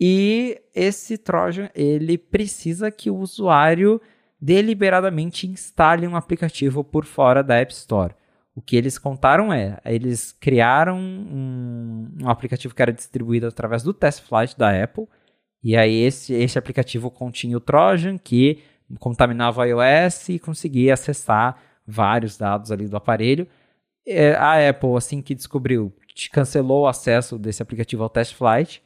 E esse Trojan, ele precisa que o usuário deliberadamente instale um aplicativo por fora da App Store. O que eles contaram é, eles criaram um, um aplicativo que era distribuído através do Test Flight da Apple, e aí esse, esse aplicativo continha o Trojan, que contaminava o iOS e conseguia acessar vários dados ali do aparelho. É, a Apple, assim que descobriu, cancelou o acesso desse aplicativo ao Test Flight.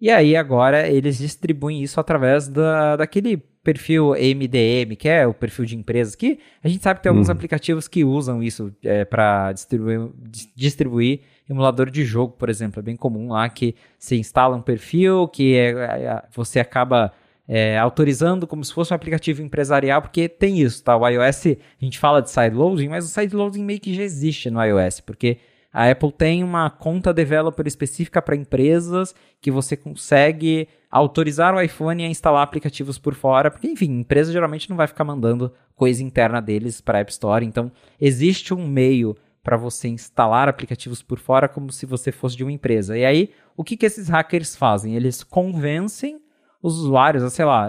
E aí agora eles distribuem isso através da, daquele perfil MDM, que é o perfil de empresas, que a gente sabe que tem alguns uhum. aplicativos que usam isso é, para distribuir, distribuir emulador de jogo, por exemplo. É bem comum lá que você instala um perfil, que é, é, você acaba é, autorizando como se fosse um aplicativo empresarial, porque tem isso, tá? O iOS, a gente fala de sideloading, mas o sideloading meio que já existe no iOS, porque a Apple tem uma conta developer específica para empresas que você consegue autorizar o iPhone a instalar aplicativos por fora, porque, enfim, empresa geralmente não vai ficar mandando coisa interna deles para a App Store, então existe um meio para você instalar aplicativos por fora como se você fosse de uma empresa. E aí, o que, que esses hackers fazem? Eles convencem os usuários, sei lá,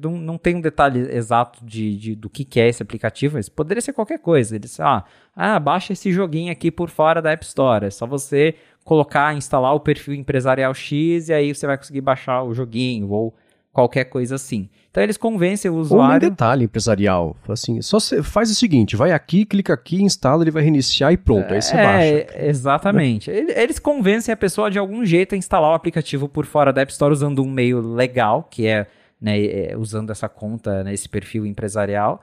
não, não tem um detalhe exato de, de, do que, que é esse aplicativo, mas poderia ser qualquer coisa. Eles, ah, ah, baixa esse joguinho aqui por fora da App Store. É só você colocar, instalar o perfil empresarial X e aí você vai conseguir baixar o joguinho ou qualquer coisa assim. Então eles convencem o usuário. Ou um detalhe empresarial, assim, só faz o seguinte, vai aqui, clica aqui, instala, ele vai reiniciar e pronto, aí você é, baixa. Exatamente. Eles convencem a pessoa de algum jeito a instalar o aplicativo por fora da App Store usando um meio legal, que é, né, é, usando essa conta, né, esse perfil empresarial.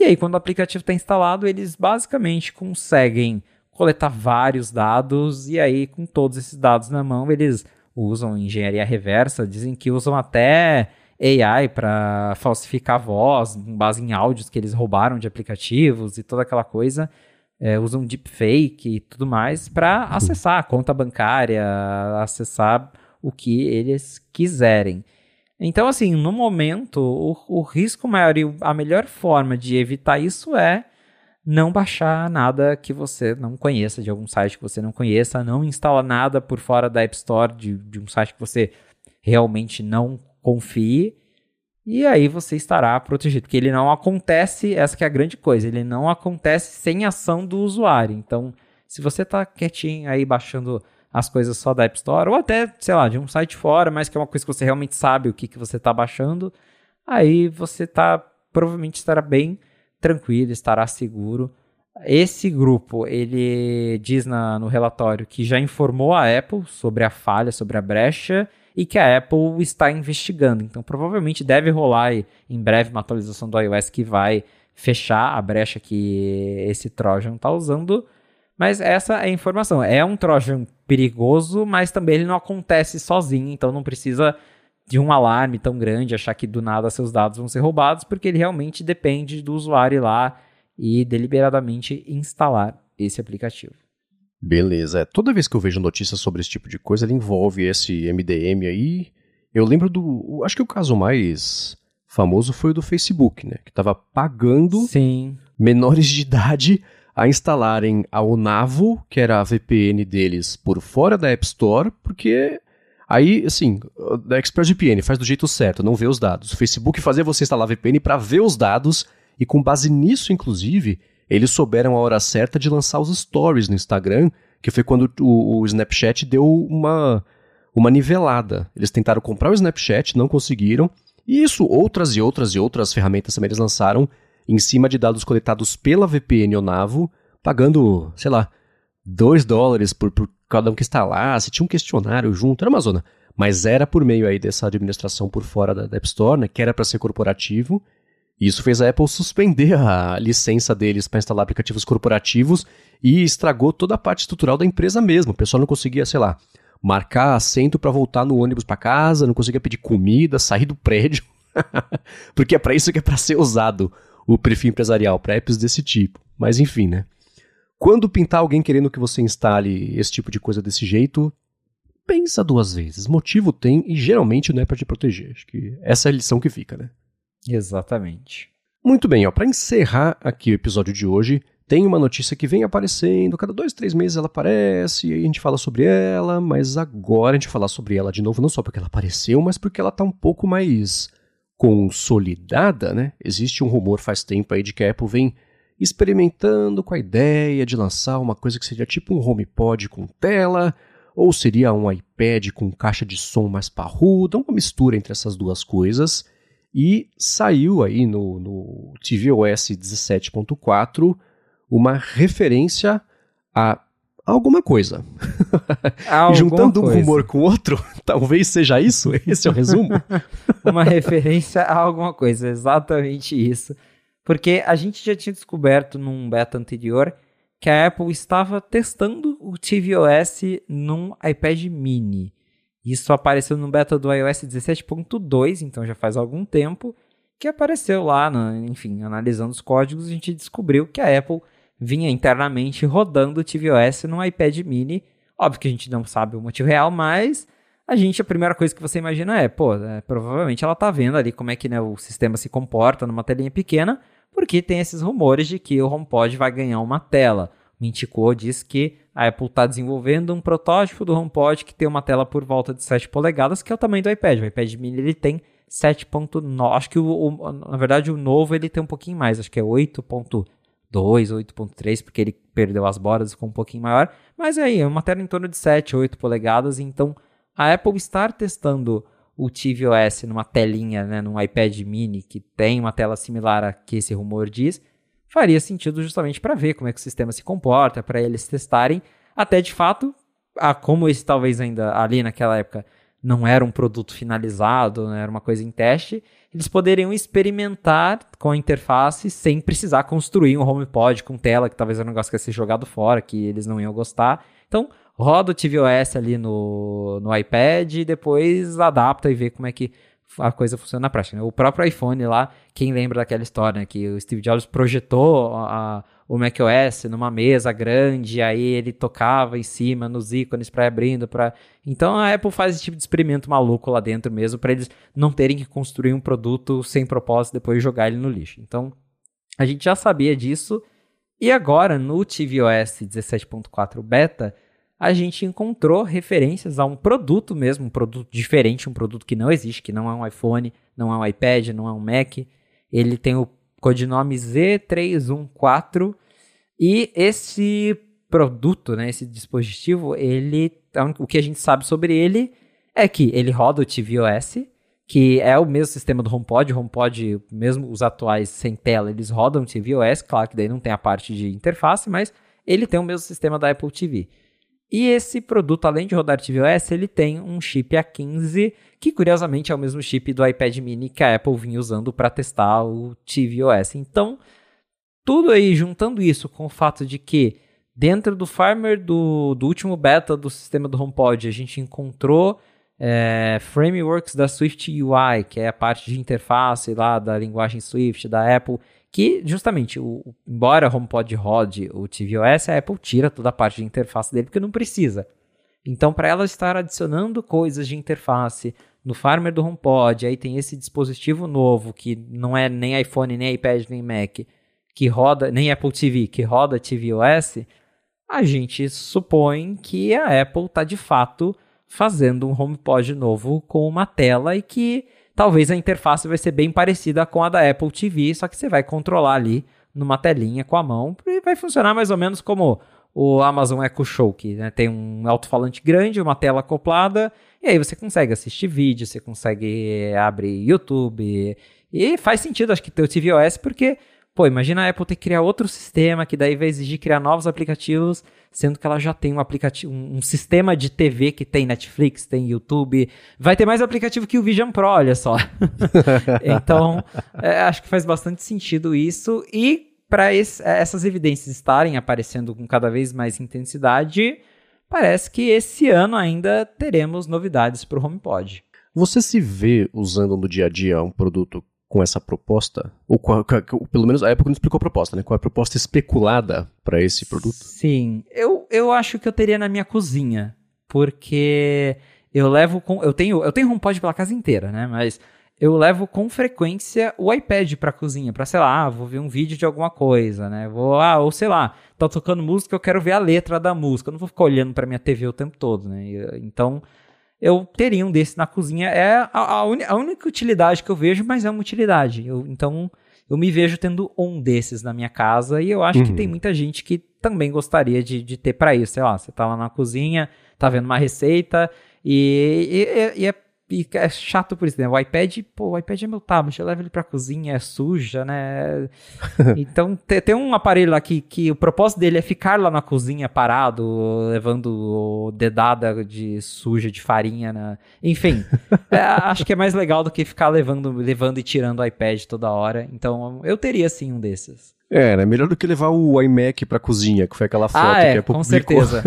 E aí quando o aplicativo está instalado, eles basicamente conseguem coletar vários dados e aí com todos esses dados na mão, eles usam engenharia reversa, dizem que usam até AI para falsificar voz, com base em áudios que eles roubaram de aplicativos e toda aquela coisa. É, usam deepfake e tudo mais para acessar a conta bancária, acessar o que eles quiserem. Então, assim, no momento, o, o risco maior e a melhor forma de evitar isso é não baixar nada que você não conheça, de algum site que você não conheça, não instala nada por fora da App Store de, de um site que você realmente não confie, e aí você estará protegido, porque ele não acontece, essa é a grande coisa, ele não acontece sem ação do usuário. Então, se você está quietinho aí baixando as coisas só da App Store, ou até, sei lá, de um site fora, mas que é uma coisa que você realmente sabe o que, que você está baixando, aí você tá, provavelmente estará bem tranquilo, estará seguro. Esse grupo, ele diz na, no relatório que já informou a Apple sobre a falha, sobre a brecha, e que a Apple está investigando. Então, provavelmente deve rolar em breve uma atualização do iOS que vai fechar a brecha que esse Trojan está usando. Mas essa é a informação. É um Trojan perigoso, mas também ele não acontece sozinho, então não precisa de um alarme tão grande, achar que do nada seus dados vão ser roubados, porque ele realmente depende do usuário ir lá e deliberadamente instalar esse aplicativo. Beleza. É, toda vez que eu vejo notícias sobre esse tipo de coisa, ele envolve esse MDM aí. Eu lembro do. Acho que o caso mais famoso foi o do Facebook, né? Que estava pagando Sim. menores de idade a instalarem a Onavo, que era a VPN deles, por fora da App Store, porque Aí, assim, da ExpressVPN faz do jeito certo, não vê os dados. O Facebook fazia você instalar VPN para ver os dados e com base nisso, inclusive, eles souberam a hora certa de lançar os stories no Instagram, que foi quando o, o Snapchat deu uma, uma nivelada. Eles tentaram comprar o Snapchat, não conseguiram, e isso outras e outras e outras ferramentas também eles lançaram em cima de dados coletados pela VPN Onavo, pagando, sei lá, 2 dólares por, por cada um que instalasse, tinha um questionário junto, era uma zona. Mas era por meio aí dessa administração por fora da, da App Store, né, que era para ser corporativo. E isso fez a Apple suspender a licença deles para instalar aplicativos corporativos e estragou toda a parte estrutural da empresa mesmo. O pessoal não conseguia, sei lá, marcar assento para voltar no ônibus para casa, não conseguia pedir comida, sair do prédio. Porque é para isso que é para ser usado o perfil empresarial, para apps desse tipo. Mas enfim, né? Quando pintar alguém querendo que você instale esse tipo de coisa desse jeito, pensa duas vezes. Motivo tem e geralmente não é para te proteger. Acho que essa é a lição que fica, né? Exatamente. Muito bem, ó, para encerrar aqui o episódio de hoje, tem uma notícia que vem aparecendo, cada dois, três meses ela aparece, e aí a gente fala sobre ela, mas agora a gente falar sobre ela de novo, não só porque ela apareceu, mas porque ela está um pouco mais consolidada, né? Existe um rumor faz tempo aí de que a Apple vem experimentando com a ideia de lançar uma coisa que seria tipo um HomePod com tela, ou seria um iPad com caixa de som mais parruda, uma mistura entre essas duas coisas. E saiu aí no, no tvOS 17.4 uma referência a alguma coisa. Alguma Juntando coisa. um rumor com outro, talvez seja isso? Esse é o resumo? uma referência a alguma coisa, exatamente isso. Porque a gente já tinha descoberto num beta anterior que a Apple estava testando o tvOS num iPad mini. Isso apareceu no beta do iOS 17.2, então já faz algum tempo, que apareceu lá, no, enfim, analisando os códigos, a gente descobriu que a Apple vinha internamente rodando o tvOS no iPad mini. Óbvio que a gente não sabe o motivo real, mas a gente, a primeira coisa que você imagina é, pô, é, provavelmente ela tá vendo ali como é que né, o sistema se comporta numa telinha pequena, porque tem esses rumores de que o HomePod vai ganhar uma tela. O Mintico diz que a Apple está desenvolvendo um protótipo do HomePod que tem uma tela por volta de 7 polegadas, que é o tamanho do iPad. O iPad mini ele tem 7.9, acho que o, o, na verdade o novo ele tem um pouquinho mais, acho que é 8.2, 8.3, porque ele perdeu as bordas e ficou um pouquinho maior. Mas aí, é uma tela em torno de 7, 8 polegadas, então a Apple estar testando o tvOS numa telinha, né, num iPad mini que tem uma tela similar a que esse rumor diz, faria sentido justamente para ver como é que o sistema se comporta, para eles testarem até de fato, a, como esse talvez ainda ali naquela época não era um produto finalizado, né, era uma coisa em teste, eles poderiam experimentar com a interface sem precisar construir um HomePod com tela, que talvez era um negócio que ia ser jogado fora, que eles não iam gostar. Então, roda o tvOS ali no, no iPad e depois adapta e vê como é que a coisa funciona na prática. Né? O próprio iPhone lá, quem lembra daquela história, né? que o Steve Jobs projetou a, o macOS numa mesa grande, aí ele tocava em cima nos ícones para abrindo, para então a Apple faz esse tipo de experimento maluco lá dentro mesmo para eles não terem que construir um produto sem propósito e depois jogar ele no lixo. Então a gente já sabia disso e agora no tvOS 17.4 beta a gente encontrou referências a um produto mesmo, um produto diferente, um produto que não existe, que não é um iPhone, não é um iPad, não é um Mac. Ele tem o codinome Z314 e esse produto, né, esse dispositivo, ele o que a gente sabe sobre ele é que ele roda o tvOS, que é o mesmo sistema do HomePod, o HomePod, mesmo os atuais sem tela, eles rodam tvOS, claro que daí não tem a parte de interface, mas ele tem o mesmo sistema da Apple TV. E esse produto, além de rodar tvOS, ele tem um chip A15, que curiosamente é o mesmo chip do iPad mini que a Apple vinha usando para testar o tvOS. Então, tudo aí, juntando isso com o fato de que dentro do Farmer do, do último beta do sistema do HomePod, a gente encontrou é, frameworks da Swift UI, que é a parte de interface lá da linguagem Swift da Apple, que justamente, o, embora o HomePod rode o tvOS, a Apple tira toda a parte de interface dele porque não precisa. Então, para ela estar adicionando coisas de interface no Farmer do HomePod, aí tem esse dispositivo novo que não é nem iPhone, nem iPad, nem Mac, que roda, nem Apple TV, que roda tvOS, a gente supõe que a Apple está de fato fazendo um HomePod novo com uma tela e que talvez a interface vai ser bem parecida com a da Apple TV, só que você vai controlar ali numa telinha com a mão e vai funcionar mais ou menos como o Amazon Echo Show, que né, tem um alto-falante grande, uma tela acoplada, e aí você consegue assistir vídeo, você consegue abrir YouTube, e faz sentido, acho que ter o tvOS, porque Pô, imagina a Apple ter que criar outro sistema que daí vai exigir criar novos aplicativos, sendo que ela já tem um aplicativo, um, sistema de TV que tem Netflix, tem YouTube, vai ter mais aplicativo que o Vision Pro, olha só. então, é, acho que faz bastante sentido isso e para essas evidências estarem aparecendo com cada vez mais intensidade, parece que esse ano ainda teremos novidades para o HomePod. Você se vê usando no dia a dia um produto com essa proposta? Ou pelo menos a época não explicou a proposta, né? Qual é a proposta especulada para esse produto? Sim, eu, eu acho que eu teria na minha cozinha, porque eu levo com, eu tenho eu tenho HomePod pela casa inteira, né? Mas eu levo com frequência o iPad pra cozinha, pra, sei lá, ah, vou ver um vídeo de alguma coisa, né? Vou, ah, ou sei lá, tá tocando música, eu quero ver a letra da música. Eu não vou ficar olhando pra minha TV o tempo todo, né? Então, eu teria um desse na cozinha. É a, a, a, única utilidade que eu vejo, mas é uma utilidade. Eu, então, eu me vejo tendo um desses na minha casa e eu acho uhum. que tem muita gente que também gostaria de, de ter para isso. Sei lá, você tá lá na cozinha, tá vendo uma receita e, e, e é e é chato por isso, né? O iPad, pô, o iPad é meu tablet, eu levo ele pra cozinha, é suja, né? então tem, um aparelho lá que, que o propósito dele é ficar lá na cozinha parado, levando dedada de suja de farinha, né? Enfim, é, acho que é mais legal do que ficar levando, levando e tirando o iPad toda hora. Então eu teria sim um desses. É, né? Melhor do que levar o iMac pra cozinha, que foi aquela foto ah, é, que é com certeza.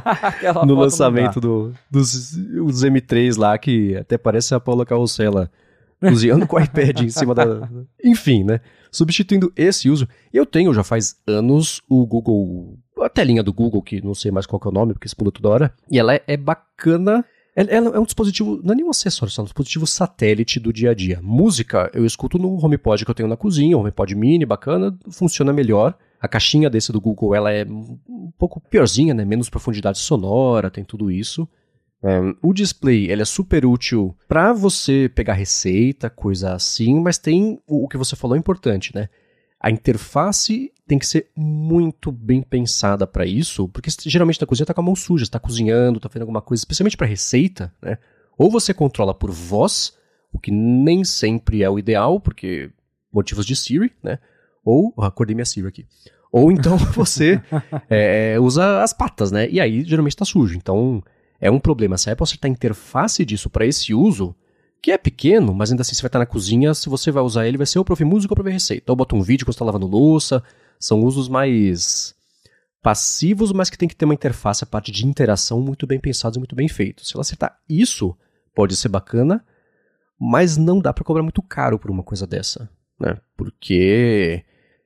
no lançamento do, dos, dos M3 lá, que até parece a Paula Carrossela cozinhando com o iPad em cima da. Enfim, né? Substituindo esse uso, eu tenho já faz anos o Google. A telinha do Google, que não sei mais qual é o nome, porque se pula toda hora. E ela é, é bacana. Ela é um dispositivo, não é nenhum acessório, é um dispositivo satélite do dia a dia. Música, eu escuto no HomePod que eu tenho na cozinha, HomePod mini, bacana, funciona melhor. A caixinha desse do Google, ela é um pouco piorzinha, né? Menos profundidade sonora, tem tudo isso. Um, o display ele é super útil para você pegar receita, coisa assim, mas tem o, que você falou é importante, né? A interface tem que ser muito bem pensada para isso, porque geralmente na cozinha tá com a mão suja, está cozinhando, está fazendo alguma coisa, especialmente para receita, né? Ou você controla por voz, o que nem sempre é o ideal, porque motivos de Siri, né? Ou oh, acordei minha Siri aqui. Ou então você é, usa as patas, né? E aí geralmente está sujo. Então é um problema. Se a Apple acertar a interface disso para esse uso, que é pequeno, mas ainda assim você vai estar na cozinha, se você vai usar ele, vai ser ou para ouvir música ou para ver receita. Ou bota um vídeo quando você está lavando louça. São usos mais passivos, mas que tem que ter uma interface, a parte de interação muito bem pensados e muito bem feitos. Se ela acertar isso, pode ser bacana, mas não dá para cobrar muito caro por uma coisa dessa, né? Porque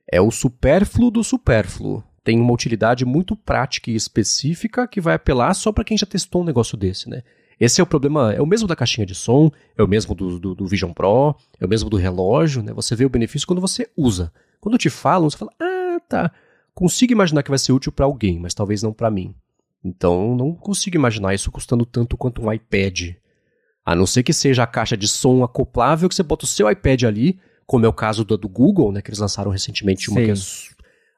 é o supérfluo do supérfluo tem uma utilidade muito prática e específica que vai apelar só para quem já testou um negócio desse, né? Esse é o problema, é o mesmo da caixinha de som, é o mesmo do, do, do Vision Pro, é o mesmo do relógio, né? Você vê o benefício quando você usa. Quando te falam, você fala, ah, tá, consigo imaginar que vai ser útil para alguém, mas talvez não para mim. Então, não consigo imaginar isso custando tanto quanto um iPad. A não ser que seja a caixa de som acoplável que você bota o seu iPad ali, como é o caso do, do Google, né, que eles lançaram recentemente uma que é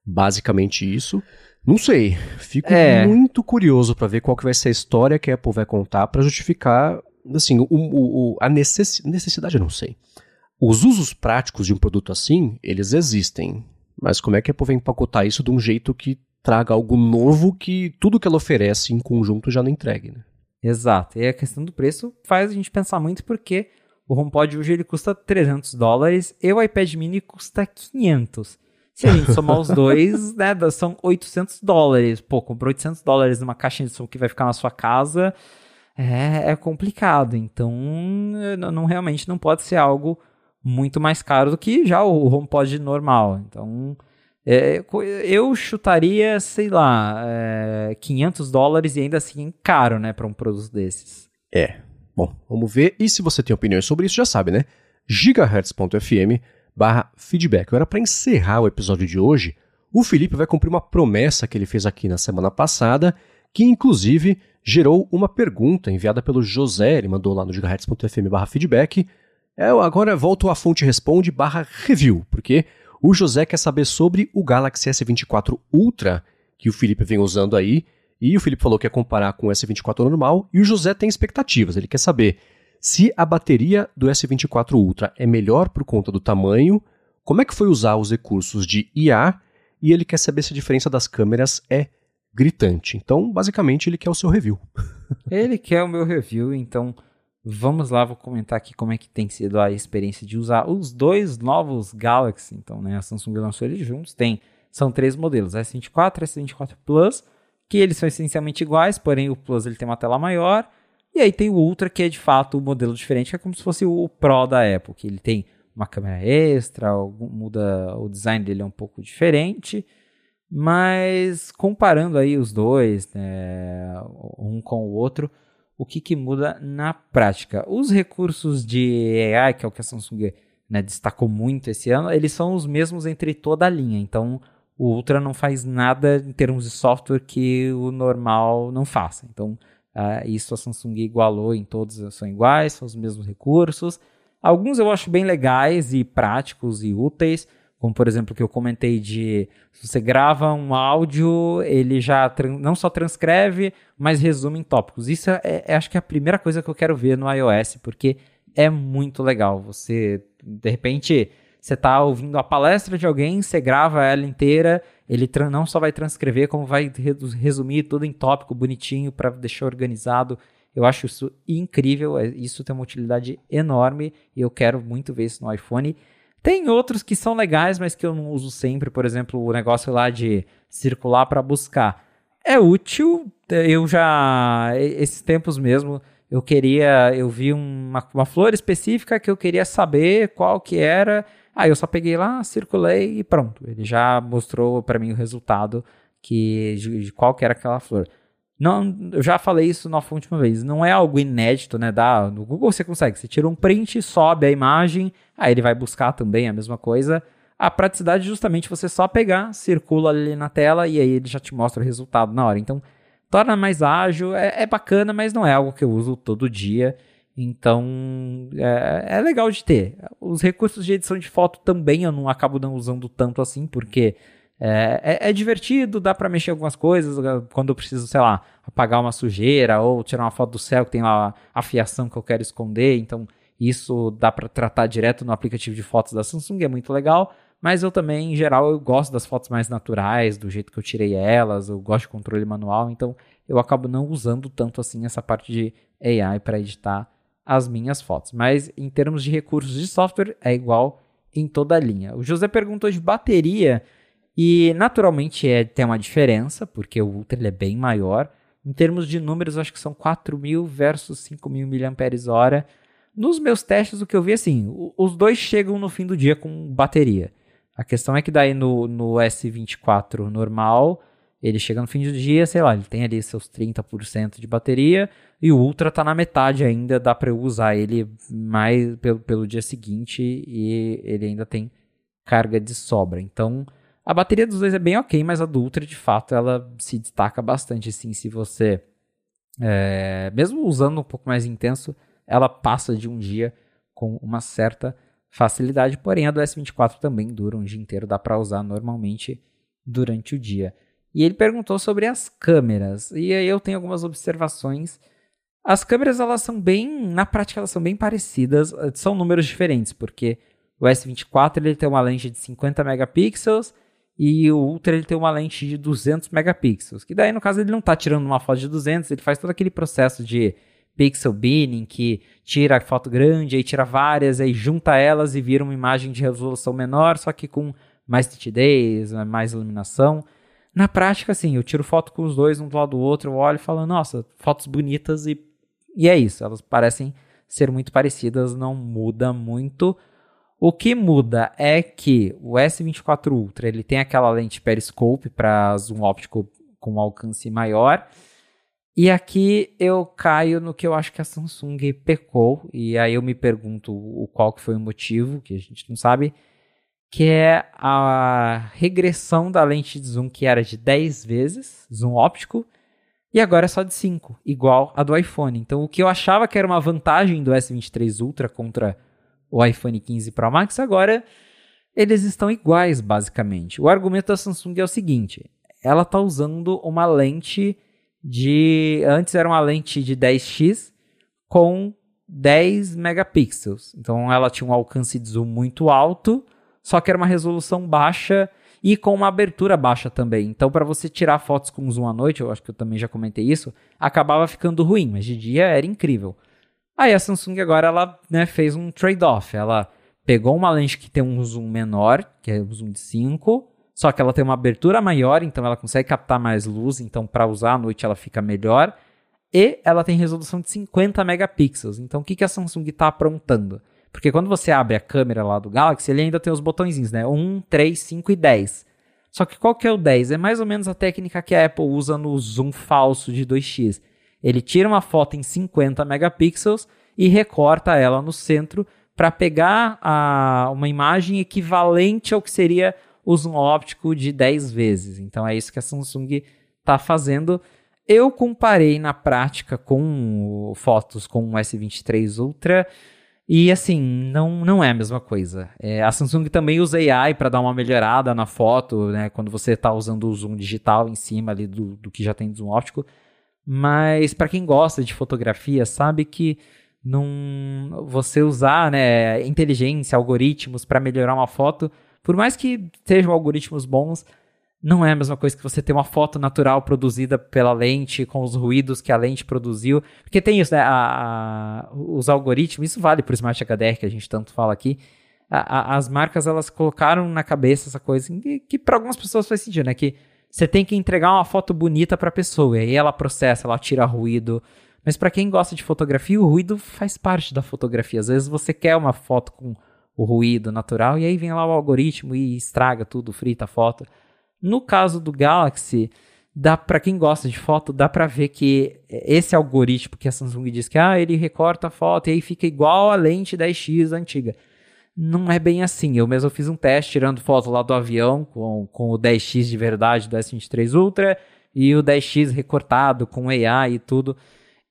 basicamente isso. Não sei, fico é. muito curioso para ver qual que vai ser a história que a Apple vai contar para justificar, assim, o, o, a necess, necessidade, eu não sei. Os usos práticos de um produto assim, eles existem, mas como é que a Apple vai empacotar isso de um jeito que traga algo novo que tudo que ela oferece em conjunto já não entregue, né? Exato, e a questão do preço faz a gente pensar muito porque o HomePod hoje ele custa 300 dólares e o iPad mini custa 500. Se a gente somar os dois, né, são 800 dólares. Pô, comprou 800 dólares numa caixa de som que vai ficar na sua casa, é, é complicado. Então, não, não, realmente não pode ser algo muito mais caro do que já o HomePod normal. Então, é, eu chutaria, sei lá, é, 500 dólares e ainda assim caro, né, para um produto desses. É. Bom, vamos ver. E se você tem opiniões sobre isso, já sabe, né? gigahertz.fm barra feedback. Agora, para encerrar o episódio de hoje, o Felipe vai cumprir uma promessa que ele fez aqui na semana passada, que inclusive gerou uma pergunta enviada pelo José, ele mandou lá no gigahertz.fm barra feedback. Eu agora volto à fonte responde barra review, porque o José quer saber sobre o Galaxy S24 Ultra, que o Felipe vem usando aí, e o Felipe falou que ia comparar com o S24 normal, e o José tem expectativas, ele quer saber se a bateria do S24 Ultra é melhor por conta do tamanho, como é que foi usar os recursos de IA e ele quer saber se a diferença das câmeras é gritante. Então, basicamente, ele quer o seu review. ele quer o meu review, então vamos lá, vou comentar aqui como é que tem sido a experiência de usar os dois novos Galaxy. Então, né, a Samsung lançou eles juntos, tem são três modelos, S24, S24 Plus, que eles são essencialmente iguais, porém o Plus ele tem uma tela maior e aí tem o Ultra, que é de fato o um modelo diferente, que é como se fosse o Pro da Apple, que ele tem uma câmera extra, muda o design dele é um pouco diferente, mas comparando aí os dois, né, um com o outro, o que, que muda na prática? Os recursos de AI, que é o que a Samsung né, destacou muito esse ano, eles são os mesmos entre toda a linha. Então, o Ultra não faz nada em termos de software que o normal não faça. Então, Uh, isso a Samsung igualou em todos, são iguais, são os mesmos recursos. Alguns eu acho bem legais e práticos e úteis, como por exemplo que eu comentei de se você grava um áudio, ele já não só transcreve, mas resume em tópicos. Isso é, é, acho que é a primeira coisa que eu quero ver no iOS, porque é muito legal. Você, de repente, você está ouvindo a palestra de alguém, você grava ela inteira ele não só vai transcrever, como vai resumir tudo em tópico bonitinho para deixar organizado. Eu acho isso incrível, é, isso tem uma utilidade enorme e eu quero muito ver isso no iPhone. Tem outros que são legais, mas que eu não uso sempre, por exemplo, o negócio lá de circular para buscar. É útil, eu já esses tempos mesmo, eu queria, eu vi uma, uma flor específica que eu queria saber qual que era. Aí eu só peguei lá, circulei e pronto. Ele já mostrou para mim o resultado que de, qual que era aquela flor. Não, eu já falei isso na última vez. Não é algo inédito, né? No Google você consegue. Você tira um print, sobe a imagem, aí ele vai buscar também a mesma coisa. A praticidade é justamente você só pegar, circula ali na tela e aí ele já te mostra o resultado na hora. Então, torna mais ágil, é, é bacana, mas não é algo que eu uso todo dia. Então, é, é, legal de ter. Os recursos de edição de foto também eu não acabo não usando tanto assim, porque é, é, é, divertido, dá para mexer algumas coisas quando eu preciso, sei lá, apagar uma sujeira ou tirar uma foto do céu que tem lá a fiação que eu quero esconder. Então, isso dá para tratar direto no aplicativo de fotos da Samsung, é muito legal. Mas eu também, em geral, eu gosto das fotos mais naturais, do jeito que eu tirei elas, eu gosto de controle manual, então eu acabo não usando tanto assim essa parte de AI para editar as minhas fotos. Mas em termos de recursos de software, é igual em toda a linha. O José perguntou de bateria. E naturalmente é, tem uma diferença, porque o Ultra é bem maior. Em termos de números, acho que são 4.000 versus 5.000 mAh. Nos meus testes, o que eu vi assim, os dois chegam no fim do dia com bateria. A questão é que daí no, no S24 normal, ele chega no fim do dia, sei lá, ele tem ali seus 30% de bateria e o Ultra tá na metade ainda, dá para eu usar ele mais pelo, pelo dia seguinte e ele ainda tem carga de sobra. Então, a bateria dos dois é bem ok, mas a do Ultra, de fato, ela se destaca bastante, assim, se você... É, mesmo usando um pouco mais intenso, ela passa de um dia com uma certa facilidade, porém a do S24 também dura um dia inteiro, dá para usar normalmente durante o dia. E ele perguntou sobre as câmeras, e aí eu tenho algumas observações. As câmeras, elas são bem, na prática, elas são bem parecidas, são números diferentes, porque o S24 ele tem uma lente de 50 megapixels e o Ultra ele tem uma lente de 200 megapixels, que daí no caso ele não está tirando uma foto de 200, ele faz todo aquele processo de pixel binning, que tira a foto grande, aí tira várias, aí junta elas e vira uma imagem de resolução menor, só que com mais nitidez, mais iluminação. Na prática, assim, eu tiro foto com os dois um do lado do outro, eu olho e falo, nossa, fotos bonitas e, e é isso, elas parecem ser muito parecidas, não muda muito. O que muda é que o S24 Ultra ele tem aquela lente periscope para zoom óptico com alcance maior. E aqui eu caio no que eu acho que a Samsung pecou, e aí eu me pergunto o qual que foi o motivo, que a gente não sabe, que é a regressão da lente de zoom que era de 10 vezes, zoom óptico, e agora é só de 5, igual a do iPhone. Então o que eu achava que era uma vantagem do S23 Ultra contra o iPhone 15 Pro Max, agora eles estão iguais, basicamente. O argumento da Samsung é o seguinte: ela está usando uma lente de. Antes era uma lente de 10x com 10 megapixels. Então ela tinha um alcance de zoom muito alto, só que era uma resolução baixa e com uma abertura baixa também. Então, para você tirar fotos com zoom à noite, eu acho que eu também já comentei isso, acabava ficando ruim, mas de dia era incrível. Aí a Samsung agora ela né, fez um trade-off. Ela pegou uma lente que tem um zoom menor, que é o zoom de 5, só que ela tem uma abertura maior, então ela consegue captar mais luz, então para usar à noite ela fica melhor. E ela tem resolução de 50 megapixels. Então o que, que a Samsung está aprontando? Porque quando você abre a câmera lá do Galaxy, ele ainda tem os botõezinhos, né? 1, 3, 5 e 10. Só que qual que é o 10? É mais ou menos a técnica que a Apple usa no zoom falso de 2x. Ele tira uma foto em 50 megapixels e recorta ela no centro para pegar a, uma imagem equivalente ao que seria o zoom óptico de 10 vezes. Então é isso que a Samsung está fazendo. Eu comparei na prática com fotos com o S23 Ultra e assim, não, não é a mesma coisa. É, a Samsung também usa AI para dar uma melhorada na foto, né, quando você está usando o zoom digital em cima ali do, do que já tem de zoom óptico. Mas para quem gosta de fotografia, sabe que não você usar, né, inteligência, algoritmos para melhorar uma foto, por mais que sejam algoritmos bons, não é a mesma coisa que você ter uma foto natural produzida pela lente, com os ruídos que a lente produziu. Porque tem isso, né? A, a, os algoritmos, isso vale para o Smart HDR que a gente tanto fala aqui. a, as marcas elas colocaram na cabeça essa coisa que, que para algumas pessoas faz sentido, né? Que você tem que entregar uma foto bonita para a pessoa, e aí ela processa, ela tira ruído. Mas para quem gosta de fotografia, o ruído faz parte da fotografia. Às vezes você quer uma foto com o ruído natural e aí vem lá o algoritmo e estraga tudo, frita a foto. No caso do Galaxy, dá para quem gosta de foto, dá para ver que esse algoritmo que a Samsung diz que ah, ele recorta a foto e aí fica igual a lente 10x antiga. Não é bem assim. Eu mesmo fiz um teste tirando foto lá do avião com, com o 10x de verdade do S23 Ultra e o 10x recortado com AI e tudo.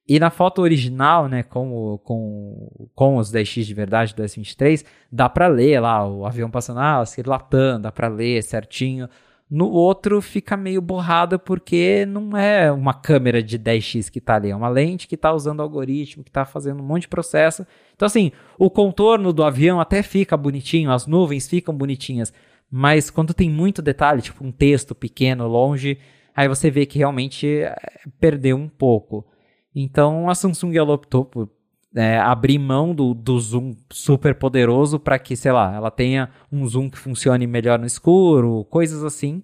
E na foto original, né, com, o, com, com os 10x de verdade do S23, dá para ler lá o avião passando, ah, latando, dá para ler certinho. No outro fica meio borrado porque não é uma câmera de 10x que está ali, é uma lente que está usando algoritmo, que está fazendo um monte de processo. Então, assim, o contorno do avião até fica bonitinho, as nuvens ficam bonitinhas, mas quando tem muito detalhe, tipo um texto pequeno, longe, aí você vê que realmente eh, perdeu um pouco. Então, a Samsung ela optou por é, abrir mão do, do zoom super poderoso para que, sei lá, ela tenha um zoom que funcione melhor no escuro, coisas assim.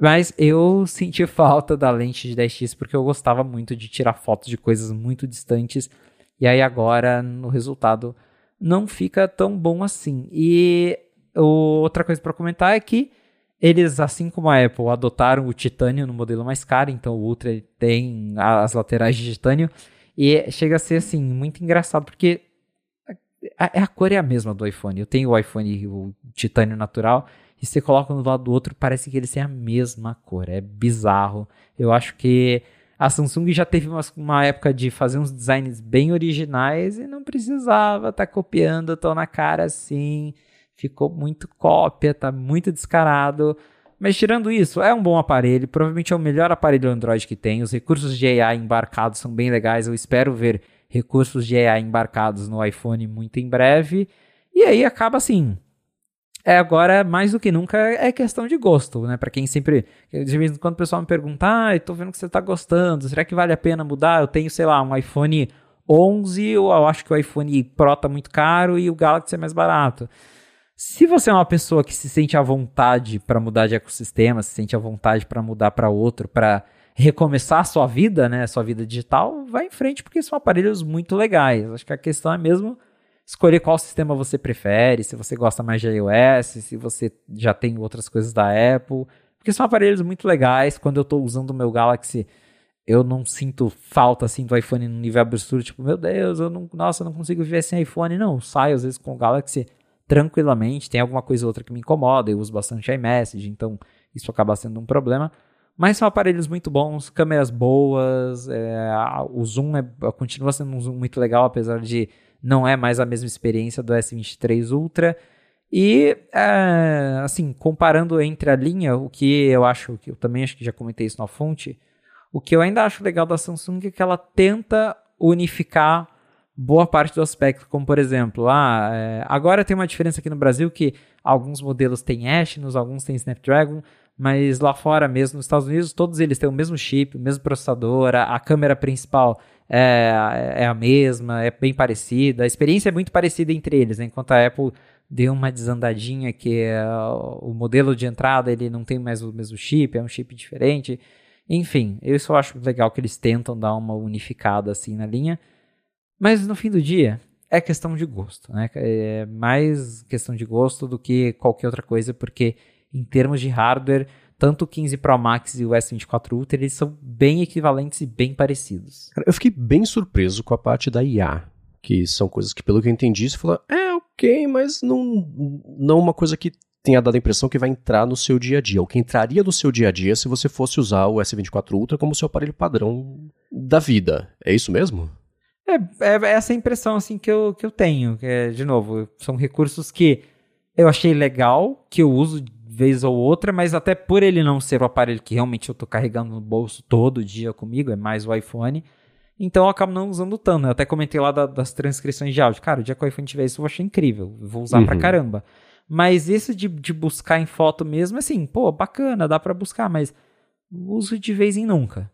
Mas eu senti falta da lente de 10x porque eu gostava muito de tirar fotos de coisas muito distantes. E aí agora, no resultado, não fica tão bom assim. E outra coisa para comentar é que eles, assim como a Apple, adotaram o titânio no modelo mais caro, então o Ultra tem as laterais de titânio. E chega a ser assim, muito engraçado, porque a, a, cor é a mesma do iPhone. Eu tenho o iPhone, o titânio natural, e você coloca um do lado do outro, parece que eles têm a mesma cor. É bizarro. Eu acho que a Samsung já teve uma, uma época de fazer uns designs bem originais e não precisava estar tá copiando tão na cara assim. Ficou muito cópia, tá muito descarado. Mas tirando isso, é um bom aparelho, provavelmente é o melhor aparelho Android que tem. Os recursos de AI embarcados são bem legais. Eu espero ver recursos de AI embarcados no iPhone muito em breve. E aí acaba assim. É agora, mais do que nunca, é questão de gosto, né? Para quem sempre. De vez em quando o pessoal me pergunta, ah, eu tô vendo que você tá gostando, será que vale a pena mudar? Eu tenho, sei lá, um iPhone 11, ou eu acho que o iPhone Pro tá muito caro e o Galaxy é mais barato. Se você é uma pessoa que se sente à vontade para mudar de ecossistema, se sente à vontade para mudar para outro, para recomeçar a sua vida, né, sua vida digital, vai em frente porque são aparelhos muito legais. Acho que a questão é mesmo escolher qual sistema você prefere, se você gosta mais de iOS, se você já tem outras coisas da Apple, porque são aparelhos muito legais. Quando eu estou usando o meu Galaxy, eu não sinto falta assim do iPhone no nível absurdo, tipo, meu Deus, eu não, nossa, eu não consigo viver sem iPhone, não. Eu saio às vezes com o Galaxy tranquilamente. Tem alguma coisa ou outra que me incomoda, eu uso bastante iMessage, então isso acaba sendo um problema. Mas são aparelhos muito bons, câmeras boas, é, o zoom é, continua sendo um zoom muito legal, apesar de não é mais a mesma experiência do S23 Ultra. E, é, assim, comparando entre a linha, o que eu acho, que eu também acho que já comentei isso na fonte, o que eu ainda acho legal da Samsung é que ela tenta unificar boa parte do aspecto, como por exemplo, ah, é, agora tem uma diferença aqui no Brasil que alguns modelos têm Exynos, alguns têm Snapdragon, mas lá fora mesmo, nos Estados Unidos, todos eles têm o mesmo chip, o mesmo processador, a, a câmera principal é, é, a mesma, é bem parecida, a experiência é muito parecida entre eles, né? enquanto a Apple deu uma desandadinha que uh, o modelo de entrada ele não tem mais o mesmo chip, é um chip diferente. Enfim, eu só acho legal que eles tentam dar uma unificada assim na linha. Mas no fim do dia, é questão de gosto, né? É mais questão de gosto do que qualquer outra coisa, porque em termos de hardware, tanto o 15 Pro Max e o S24 Ultra, eles são bem equivalentes e bem parecidos. Cara, eu fiquei bem surpreso com a parte da IA, que são coisas que, pelo que eu entendi, você falou, é ok, mas não, não uma coisa que tenha dado a impressão que vai entrar no seu dia a dia, o que entraria no seu dia a dia se você fosse usar o S24 Ultra como seu aparelho padrão da vida. É isso mesmo? É, é, é essa impressão assim que eu, que eu tenho. Que é, de novo, são recursos que eu achei legal, que eu uso vez ou outra, mas até por ele não ser o aparelho que realmente eu estou carregando no bolso todo dia comigo, é mais o iPhone. Então eu acabo não usando tanto. Eu até comentei lá da, das transcrições de áudio. Cara, o dia que o iPhone tiver isso eu achei incrível. Eu vou usar uhum. pra caramba. Mas isso de, de buscar em foto mesmo, assim, pô, bacana, dá para buscar, mas uso de vez em nunca.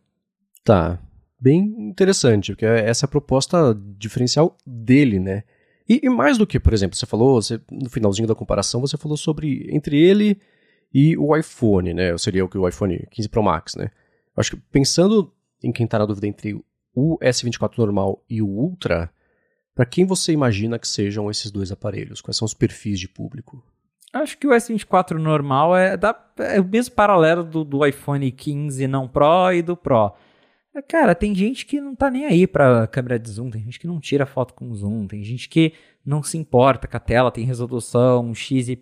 Tá bem interessante, porque essa é a proposta diferencial dele, né? E, e, mais do que, por exemplo, você falou, você, no finalzinho da comparação, você falou sobre entre ele e o iPhone, né? Seria o que o iPhone 15 Pro Max, né? Acho que pensando em quem está na dúvida entre o S24 normal e o Ultra, para quem você imagina que sejam esses dois aparelhos? Quais são os perfis de público? Acho que o S24 normal é, da, é o mesmo paralelo do, do iPhone 15 não Pro e do Pro. Cara, tem gente que não tá nem aí pra câmera de zoom, tem gente que não tira foto com zoom, tem gente que não se importa que a tela tem resolução XYZ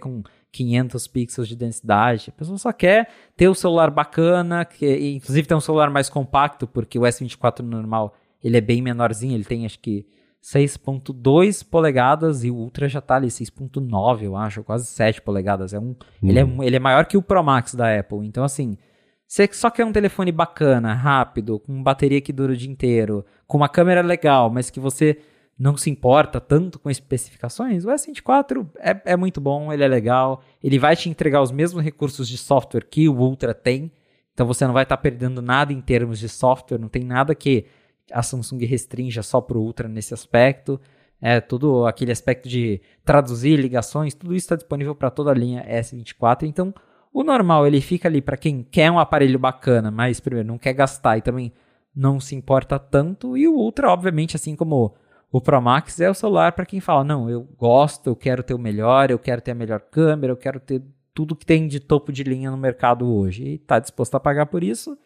com 500 pixels de densidade. A pessoa só quer ter o celular bacana, que inclusive tem um celular mais compacto, porque o S24 normal ele é bem menorzinho, ele tem acho que 6.2 polegadas e o Ultra já tá ali 6.9, eu acho, quase 7 polegadas. É um, hum. ele, é, uhum. ele é maior que o Pro Max da Apple. Então assim, você só quer um telefone bacana, rápido, com bateria que dura o dia inteiro, com uma câmera legal, mas que você não se importa tanto com especificações, o S24 é, é muito bom, ele é legal, ele vai te entregar os mesmos recursos de software que o Ultra tem, então você não vai estar tá perdendo nada em termos de software, não tem nada que a Samsung restrinja só para o Ultra nesse aspecto. É, tudo aquele aspecto de traduzir ligações, tudo isso está disponível para toda a linha S24. Então, o normal, ele fica ali para quem quer um aparelho bacana, mas primeiro não quer gastar e também não se importa tanto. E o Ultra, obviamente, assim como o Pro Max, é o celular para quem fala: não, eu gosto, eu quero ter o melhor, eu quero ter a melhor câmera, eu quero ter tudo que tem de topo de linha no mercado hoje e está disposto a pagar por isso.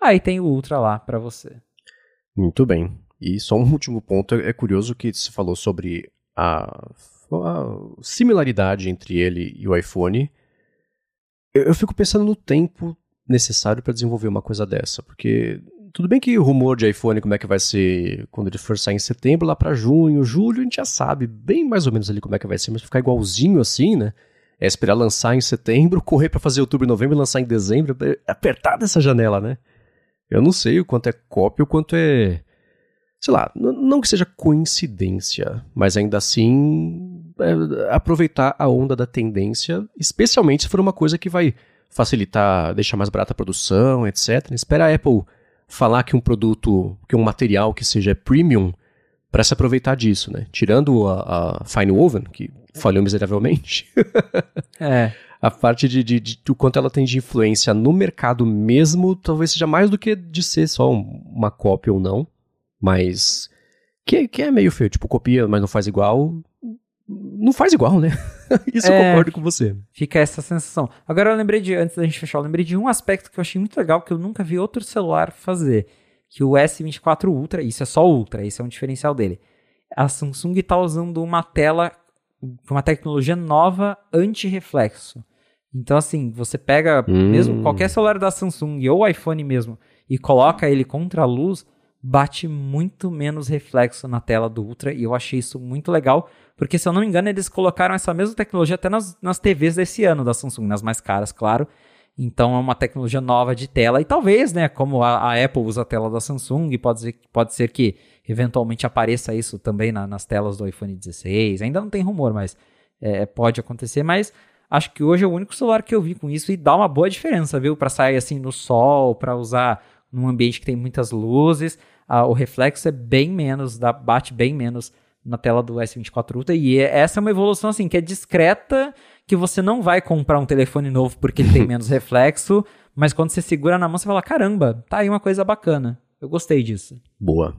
Aí tem o Ultra lá para você. Muito bem. E só um último ponto: é curioso que você falou sobre a, a similaridade entre ele e o iPhone eu, fico pensando no tempo necessário para desenvolver uma coisa dessa, porque tudo bem que o rumor de iPhone, como é que vai ser quando ele for sair em setembro, lá para junho, julho, a gente já sabe bem mais ou menos ali como é que vai ser, mas ficar igualzinho assim, né? É esperar lançar em setembro, correr para fazer outubro e novembro lançar em dezembro, é apertar dessa janela, né? Eu não sei o quanto é cópia, o quanto é. Sei lá, não que seja coincidência, mas ainda assim é, aproveitar a onda da tendência, especialmente se for uma coisa que vai facilitar, deixar mais barata a produção, etc. Espera a Apple falar que um produto, que um material que seja premium, para se aproveitar disso, né? Tirando a, a Fine Woven, que falhou miseravelmente. é. A parte de, de, de, do quanto ela tem de influência no mercado mesmo, talvez seja mais do que de ser só uma cópia ou não. Mas. Que, que é meio feio, tipo, copia, mas não faz igual não faz igual, né? Isso é, eu concordo com você. Fica essa sensação. Agora eu lembrei de, antes da gente fechar, eu lembrei de um aspecto que eu achei muito legal que eu nunca vi outro celular fazer. Que o S24 Ultra, isso é só Ultra, esse é um diferencial dele. A Samsung está usando uma tela, uma tecnologia nova anti-reflexo. Então, assim, você pega hum. mesmo qualquer celular da Samsung ou iPhone mesmo e coloca ele contra a luz, bate muito menos reflexo na tela do Ultra e eu achei isso muito legal, porque se eu não me engano eles colocaram essa mesma tecnologia até nas, nas TVs desse ano da Samsung, nas mais caras, claro. Então é uma tecnologia nova de tela e talvez, né, como a, a Apple usa a tela da Samsung, pode ser, pode ser que eventualmente apareça isso também na, nas telas do iPhone 16. Ainda não tem rumor, mas é, pode acontecer. Mas acho que hoje é o único celular que eu vi com isso e dá uma boa diferença, viu? Para sair assim no sol, para usar num ambiente que tem muitas luzes o reflexo é bem menos, dá, bate bem menos na tela do S24 Ultra. E é, essa é uma evolução assim que é discreta, que você não vai comprar um telefone novo porque ele tem menos reflexo, mas quando você segura na mão você fala: caramba, tá aí uma coisa bacana. Eu gostei disso. Boa.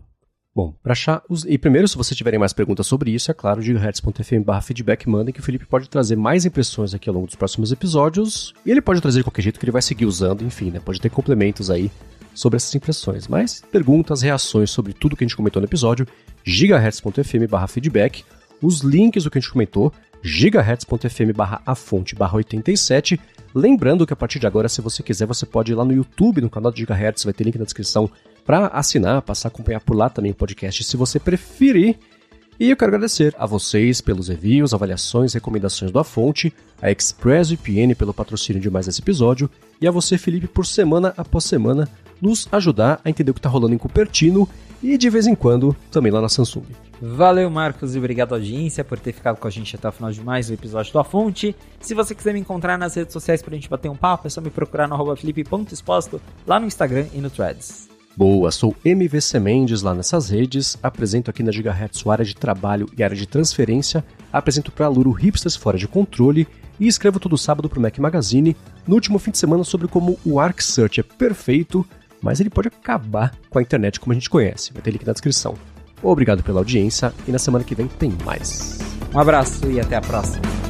Bom, para achar os... E primeiro, se vocês tiverem mais perguntas sobre isso, é claro, gigahertz.fm barra feedback, mandem que o Felipe pode trazer mais impressões aqui ao longo dos próximos episódios. E ele pode trazer de qualquer jeito que ele vai seguir usando, enfim, né? Pode ter complementos aí sobre essas impressões. Mas perguntas, reações sobre tudo que a gente comentou no episódio, gigahertz.fm barra feedback, os links do que a gente comentou, gigahertz.fm barra a fonte barra 87. Lembrando que a partir de agora, se você quiser, você pode ir lá no YouTube, no canal do Gigahertz, vai ter link na descrição para assinar, passar a acompanhar por lá também o podcast, se você preferir. E eu quero agradecer a vocês pelos reviews, avaliações, recomendações da fonte, a ExpressVPN pelo patrocínio de mais esse episódio, e a você, Felipe, por semana após semana nos ajudar a entender o que está rolando em Cupertino e de vez em quando também lá na Samsung. Valeu, Marcos, e obrigado, audiência, por ter ficado com a gente até o final de mais um episódio da Fonte. Se você quiser me encontrar nas redes sociais para a gente bater um papo, é só me procurar no felipe.exposto lá no Instagram e no Threads. Boa, sou MVC Mendes lá nessas redes, apresento aqui na Gigahertz área de trabalho e área de transferência, apresento para a Luro Hipsters Fora de Controle e escrevo todo sábado para o Mac Magazine, no último fim de semana sobre como o Arc Search é perfeito, mas ele pode acabar com a internet como a gente conhece. Vai ter link na descrição. Obrigado pela audiência e na semana que vem tem mais. Um abraço e até a próxima.